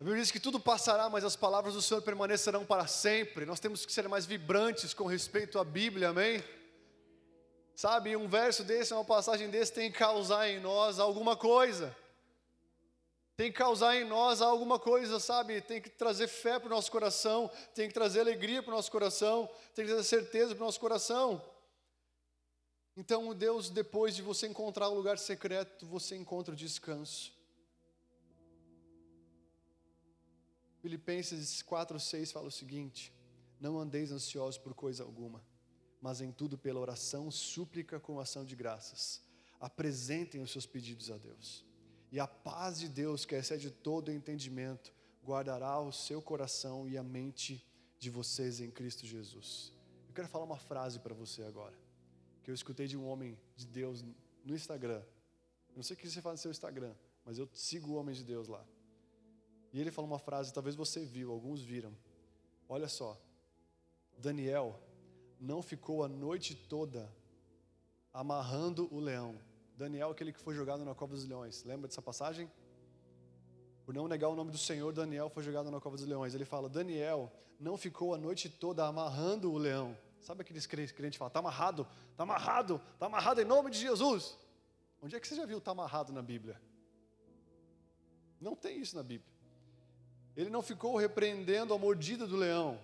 Speaker 2: A Bíblia diz que tudo passará, mas as palavras do Senhor permanecerão para sempre. Nós temos que ser mais vibrantes com respeito à Bíblia, amém? Sabe, um verso desse, uma passagem desse tem que causar em nós alguma coisa. Tem que causar em nós alguma coisa, sabe? Tem que trazer fé para o nosso coração, tem que trazer alegria para o nosso coração, tem que trazer certeza para o nosso coração. Então, Deus, depois de você encontrar o lugar secreto, você encontra o descanso. Filipenses 4, 6 fala o seguinte: Não andeis ansiosos por coisa alguma, mas em tudo pela oração, súplica com ação de graças. Apresentem os seus pedidos a Deus. E a paz de Deus, que excede todo entendimento, guardará o seu coração e a mente de vocês em Cristo Jesus. Eu quero falar uma frase para você agora, que eu escutei de um homem de Deus no Instagram. Eu não sei o que você faz no seu Instagram, mas eu sigo o homem de Deus lá. E ele falou uma frase, talvez você viu, alguns viram. Olha só. Daniel não ficou a noite toda amarrando o leão. Daniel, aquele que foi jogado na cova dos leões. Lembra dessa passagem? Por não negar o nome do Senhor, Daniel foi jogado na cova dos leões. Ele fala: Daniel não ficou a noite toda amarrando o leão. Sabe aqueles crentes que falam: está amarrado, está amarrado, está amarrado em nome de Jesus. Onde é que você já viu está amarrado na Bíblia? Não tem isso na Bíblia. Ele não ficou repreendendo a mordida do leão,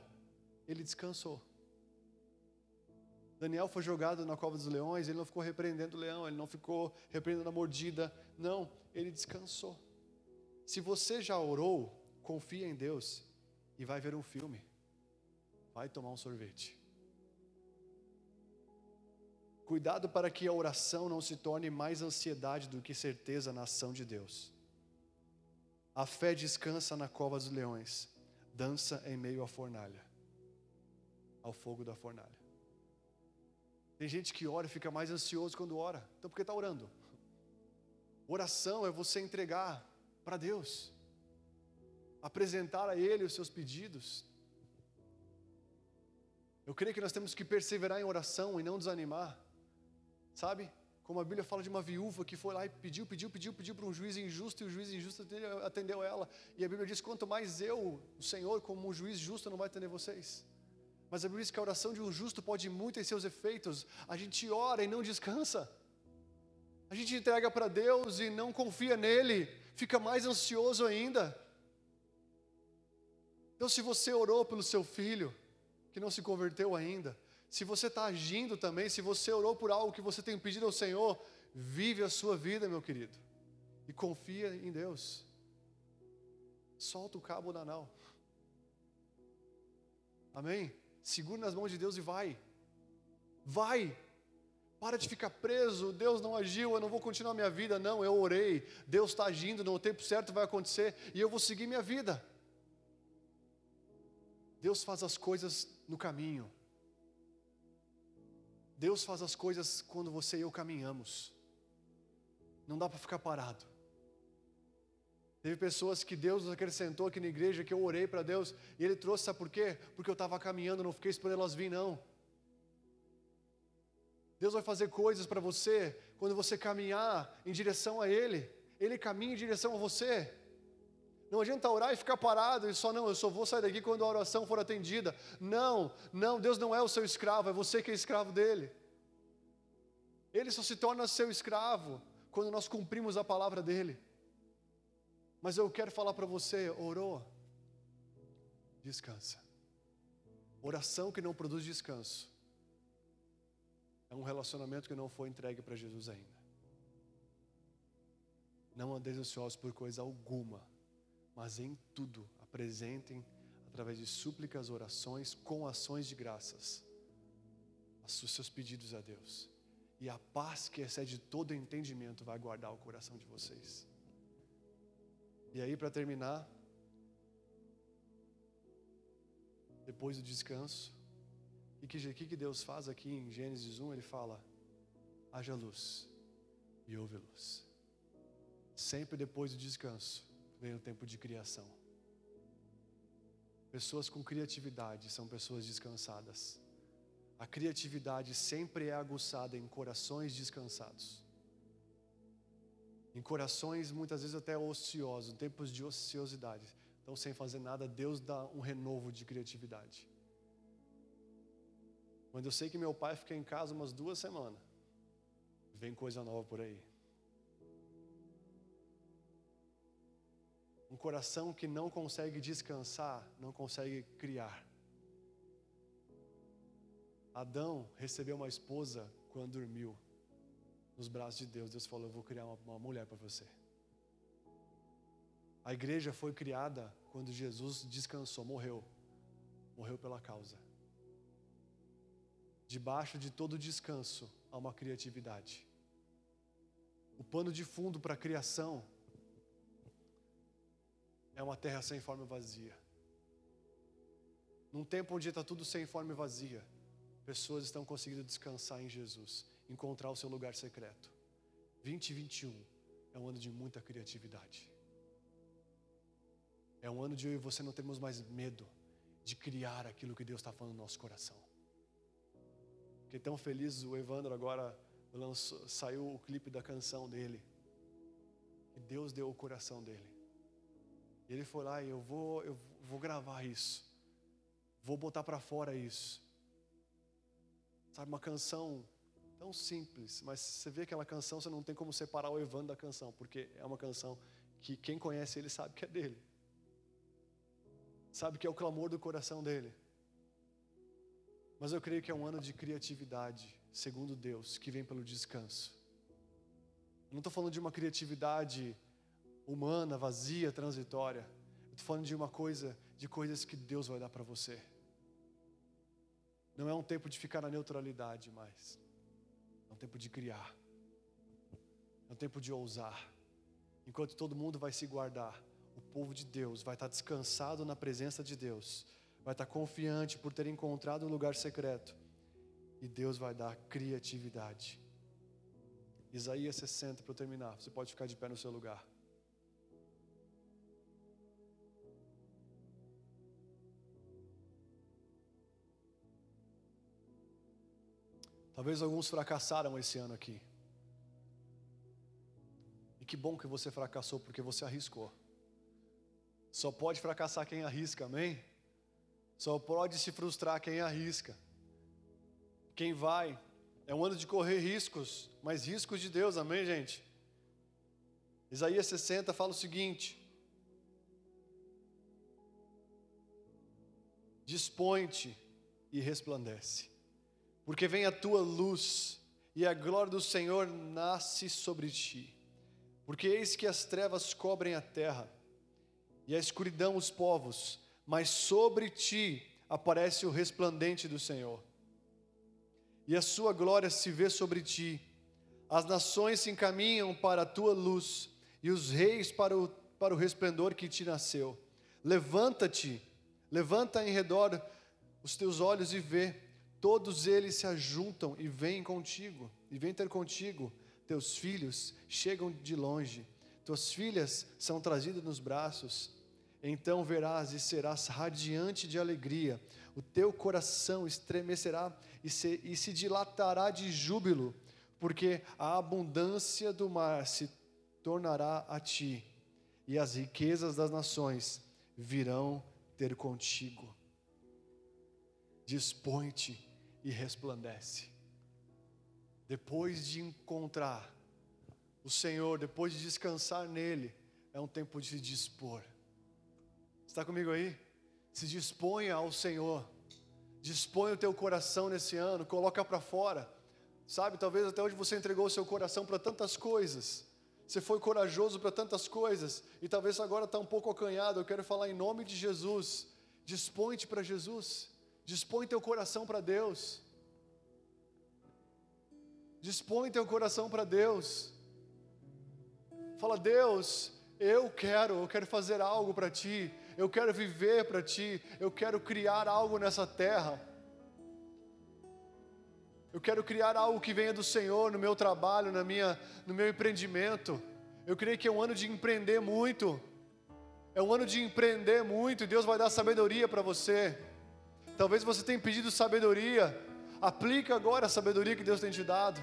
Speaker 2: ele descansou. Daniel foi jogado na cova dos leões, ele não ficou repreendendo o leão, ele não ficou repreendendo a mordida, não, ele descansou. Se você já orou, confia em Deus e vai ver um filme, vai tomar um sorvete. Cuidado para que a oração não se torne mais ansiedade do que certeza na ação de Deus. A fé descansa na cova dos leões, dança em meio à fornalha, ao fogo da fornalha. Tem gente que ora e fica mais ansioso quando ora, então por que está orando? Oração é você entregar para Deus, apresentar a Ele os seus pedidos. Eu creio que nós temos que perseverar em oração e não desanimar, sabe? Como a Bíblia fala de uma viúva que foi lá e pediu, pediu, pediu, pediu para um juiz injusto e o juiz injusto atendeu ela. E a Bíblia diz: quanto mais eu, o Senhor, como um juiz justo, não vai atender vocês. Mas a Bíblia diz que a oração de um justo pode muito em seus efeitos. A gente ora e não descansa. A gente entrega para Deus e não confia nele, fica mais ansioso ainda. Então, se você orou pelo seu filho, que não se converteu ainda, se você está agindo também, se você orou por algo que você tem pedido ao Senhor, vive a sua vida, meu querido, e confia em Deus. Solta o cabo da nau. Amém? Segura nas mãos de Deus e vai. Vai. Para de ficar preso. Deus não agiu, eu não vou continuar minha vida. Não, eu orei. Deus está agindo, no tempo certo vai acontecer e eu vou seguir minha vida. Deus faz as coisas no caminho. Deus faz as coisas quando você e eu caminhamos. Não dá para ficar parado. Teve pessoas que Deus acrescentou aqui na igreja que eu orei para Deus e Ele trouxe, sabe por quê? Porque eu estava caminhando, não fiquei esperando elas vir, não. Deus vai fazer coisas para você quando você caminhar em direção a Ele. Ele caminha em direção a você. Não adianta orar e ficar parado e só não, eu só vou sair daqui quando a oração for atendida. Não, não, Deus não é o seu escravo, é você que é escravo dele. Ele só se torna seu escravo quando nós cumprimos a palavra dele. Mas eu quero falar para você, orou, descansa. Oração que não produz descanso é um relacionamento que não foi entregue para Jesus ainda. Não andeis ansiosos por coisa alguma mas em tudo apresentem através de súplicas, orações, com ações de graças, os seus pedidos a Deus. E a paz que excede todo entendimento vai guardar o coração de vocês. E aí, para terminar, depois do descanso, o que, que, Deus faz aqui em Gênesis 1? Ele fala: haja luz e houve luz. Sempre depois do descanso vem o tempo de criação. Pessoas com criatividade são pessoas descansadas. A criatividade sempre é aguçada em corações descansados. Em corações muitas vezes até ociosos, em tempos de ociosidade. Então, sem fazer nada, Deus dá um renovo de criatividade. Quando eu sei que meu pai fica em casa umas duas semanas, vem coisa nova por aí. Um coração que não consegue descansar, não consegue criar. Adão recebeu uma esposa quando dormiu nos braços de Deus. Deus falou: Eu vou criar uma, uma mulher para você. A igreja foi criada quando Jesus descansou, morreu. Morreu pela causa. Debaixo de todo descanso há uma criatividade. O pano de fundo para a criação é uma terra sem forma e vazia. Num tempo onde está tudo sem forma e vazia, pessoas estão conseguindo descansar em Jesus, encontrar o seu lugar secreto. 2021 é um ano de muita criatividade. É um ano de eu e você não temos mais medo de criar aquilo que Deus está falando no nosso coração. Fiquei tão feliz, o Evandro agora lançou, saiu o clipe da canção dele. E Deus deu o coração dele. E ele foi lá e eu vou, eu vou gravar isso. Vou botar para fora isso. Sabe, uma canção tão simples, mas você vê aquela canção, você não tem como separar o Evandro da canção, porque é uma canção que quem conhece ele sabe que é dele. Sabe que é o clamor do coração dele. Mas eu creio que é um ano de criatividade, segundo Deus, que vem pelo descanso. Eu não estou falando de uma criatividade humana, vazia, transitória. Estou falando de uma coisa, de coisas que Deus vai dar para você. Não é um tempo de ficar na neutralidade mais. Um tempo de criar. É um tempo de ousar. Enquanto todo mundo vai se guardar, o povo de Deus vai estar descansado na presença de Deus vai estar confiante por ter encontrado um lugar secreto. E Deus vai dar criatividade. Isaías 60, para eu terminar. Você pode ficar de pé no seu lugar. Talvez alguns fracassaram esse ano aqui. E que bom que você fracassou, porque você arriscou. Só pode fracassar quem arrisca, amém? Só pode se frustrar quem arrisca. Quem vai. É um ano de correr riscos, mas riscos de Deus, amém, gente? Isaías 60 fala o seguinte: Dispõe-te e resplandece, porque vem a tua luz, e a glória do Senhor nasce sobre ti. Porque eis que as trevas cobrem a terra, e a escuridão os povos, mas sobre ti aparece o resplendente do Senhor. E a sua glória se vê sobre ti. As nações se encaminham para a tua luz, e os reis para o, para o resplendor que te nasceu. Levanta-te, levanta em redor os teus olhos e vê, todos eles se ajuntam e vêm contigo, e vêm ter contigo. Teus filhos chegam de longe, tuas filhas são trazidas nos braços então verás e serás radiante de alegria, o teu coração estremecerá e se, e se dilatará de júbilo, porque a abundância do mar se tornará a ti, e as riquezas das nações virão ter contigo. Dispõe-te e resplandece. Depois de encontrar o Senhor, depois de descansar nele, é um tempo de se dispor Está comigo aí? Se disponha ao Senhor. Dispõe o teu coração nesse ano, coloca para fora. Sabe, talvez até hoje você entregou o seu coração para tantas coisas. Você foi corajoso para tantas coisas e talvez agora está um pouco acanhado. Eu quero falar em nome de Jesus. Dispõe-te para Jesus. Dispõe teu coração para Deus. Dispõe teu coração para Deus. Fala, Deus, eu quero, eu quero fazer algo para ti, eu quero viver para ti, eu quero criar algo nessa terra. Eu quero criar algo que venha do Senhor no meu trabalho, na minha, no meu empreendimento. Eu creio que é um ano de empreender muito. É um ano de empreender muito e Deus vai dar sabedoria para você. Talvez você tenha pedido sabedoria. Aplica agora a sabedoria que Deus tem te dado.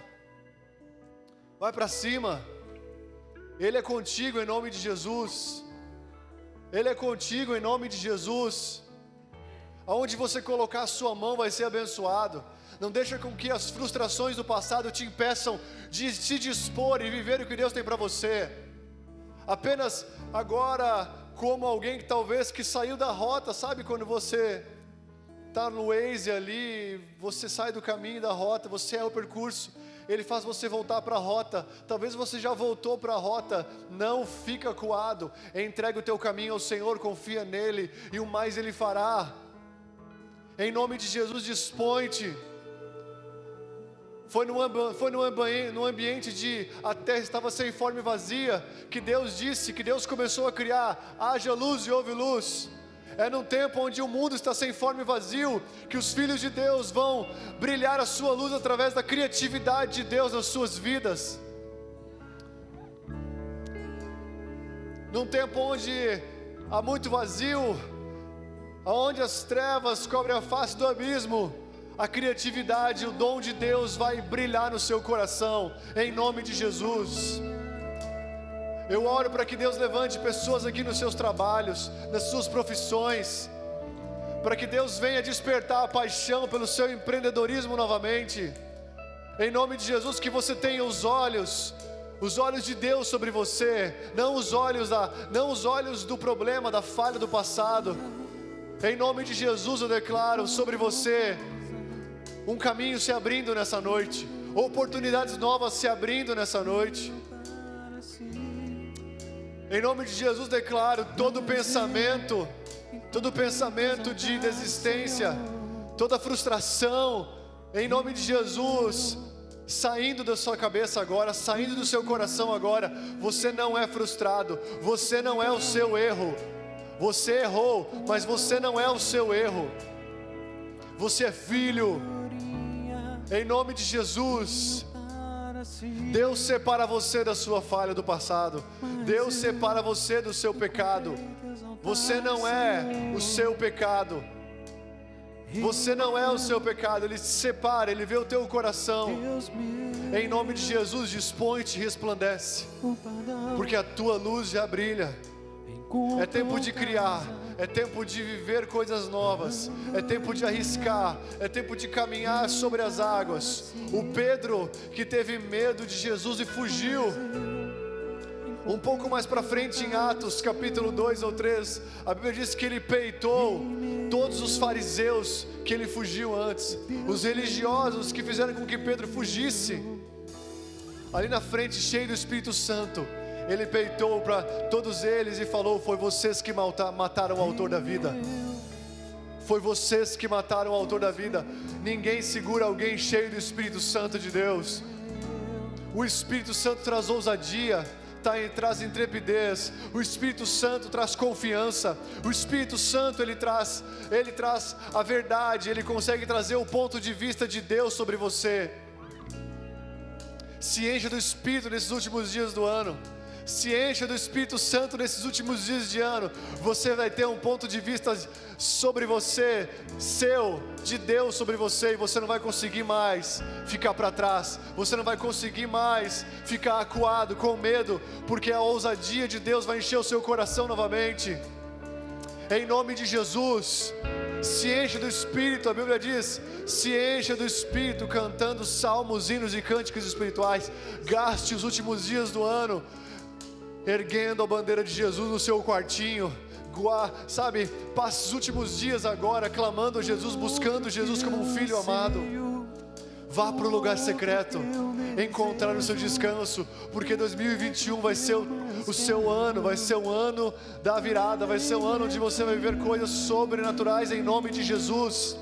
Speaker 2: Vai para cima. Ele é contigo em nome de Jesus. Ele é contigo em nome de Jesus. Aonde você colocar a sua mão vai ser abençoado. Não deixa com que as frustrações do passado te impeçam de se dispor e viver o que Deus tem para você. Apenas agora, como alguém que talvez que saiu da rota, sabe quando você está no Waze ali, você sai do caminho da rota, você é o percurso, ele faz você voltar para a rota. Talvez você já voltou para a rota, não fica coado. Entrega o teu caminho ao Senhor, confia nele e o mais ele fará. Em nome de Jesus, dispõe-te. Foi, num, foi num, ambiente de a terra estava sem forma e vazia, que Deus disse, que Deus começou a criar: haja luz e houve luz. É num tempo onde o mundo está sem forma e vazio, que os filhos de Deus vão brilhar a sua luz através da criatividade de Deus nas suas vidas. Num tempo onde há muito vazio, onde as trevas cobrem a face do abismo, a criatividade, o dom de Deus vai brilhar no seu coração, em nome de Jesus. Eu oro para que Deus levante pessoas aqui nos seus trabalhos, nas suas profissões, para que Deus venha despertar a paixão pelo seu empreendedorismo novamente. Em nome de Jesus, que você tenha os olhos, os olhos de Deus sobre você, não os olhos da, não os olhos do problema, da falha do passado. Em nome de Jesus eu declaro sobre você um caminho se abrindo nessa noite, oportunidades novas se abrindo nessa noite. Em nome de Jesus declaro todo pensamento, todo pensamento de desistência, toda frustração, em nome de Jesus, saindo da sua cabeça agora, saindo do seu coração agora. Você não é frustrado, você não é o seu erro. Você errou, mas você não é o seu erro. Você é filho em nome de Jesus. Deus separa você da sua falha do passado. Deus separa você do seu pecado. Você não é o seu pecado. Você não é o seu pecado. Ele te separa, ele vê o teu coração. Em nome de Jesus, dispõe-te e resplandece. Porque a tua luz já brilha. É tempo de criar é tempo de viver coisas novas, é tempo de arriscar, é tempo de caminhar sobre as águas. O Pedro que teve medo de Jesus e fugiu. Um pouco mais para frente em Atos, capítulo 2 ou 3, a Bíblia diz que ele peitou todos os fariseus que ele fugiu antes, os religiosos que fizeram com que Pedro fugisse. Ali na frente, cheio do Espírito Santo, ele peitou para todos eles e falou: Foi vocês que mataram o autor da vida. Foi vocês que mataram o autor da vida. Ninguém segura alguém cheio do Espírito Santo de Deus. O Espírito Santo traz ousadia, tá, traz intrepidez. O Espírito Santo traz confiança. O Espírito Santo ele traz, ele traz a verdade. Ele consegue trazer o ponto de vista de Deus sobre você. Se encha do Espírito nesses últimos dias do ano se encha do Espírito Santo nesses últimos dias de ano, você vai ter um ponto de vista sobre você, seu, de Deus sobre você, e você não vai conseguir mais ficar para trás, você não vai conseguir mais ficar acuado, com medo, porque a ousadia de Deus vai encher o seu coração novamente. Em nome de Jesus, se encha do Espírito, a Bíblia diz: se encha do Espírito, cantando salmos, hinos e cânticos espirituais. Gaste os últimos dias do ano erguendo a bandeira de Jesus no seu quartinho, sabe, passe os últimos dias agora clamando a Jesus, buscando Jesus como um filho amado. Vá para o lugar secreto, encontrar o seu descanso, porque 2021 vai ser o, o seu ano, vai ser o ano da virada, vai ser o ano onde você vai viver coisas sobrenaturais em nome de Jesus.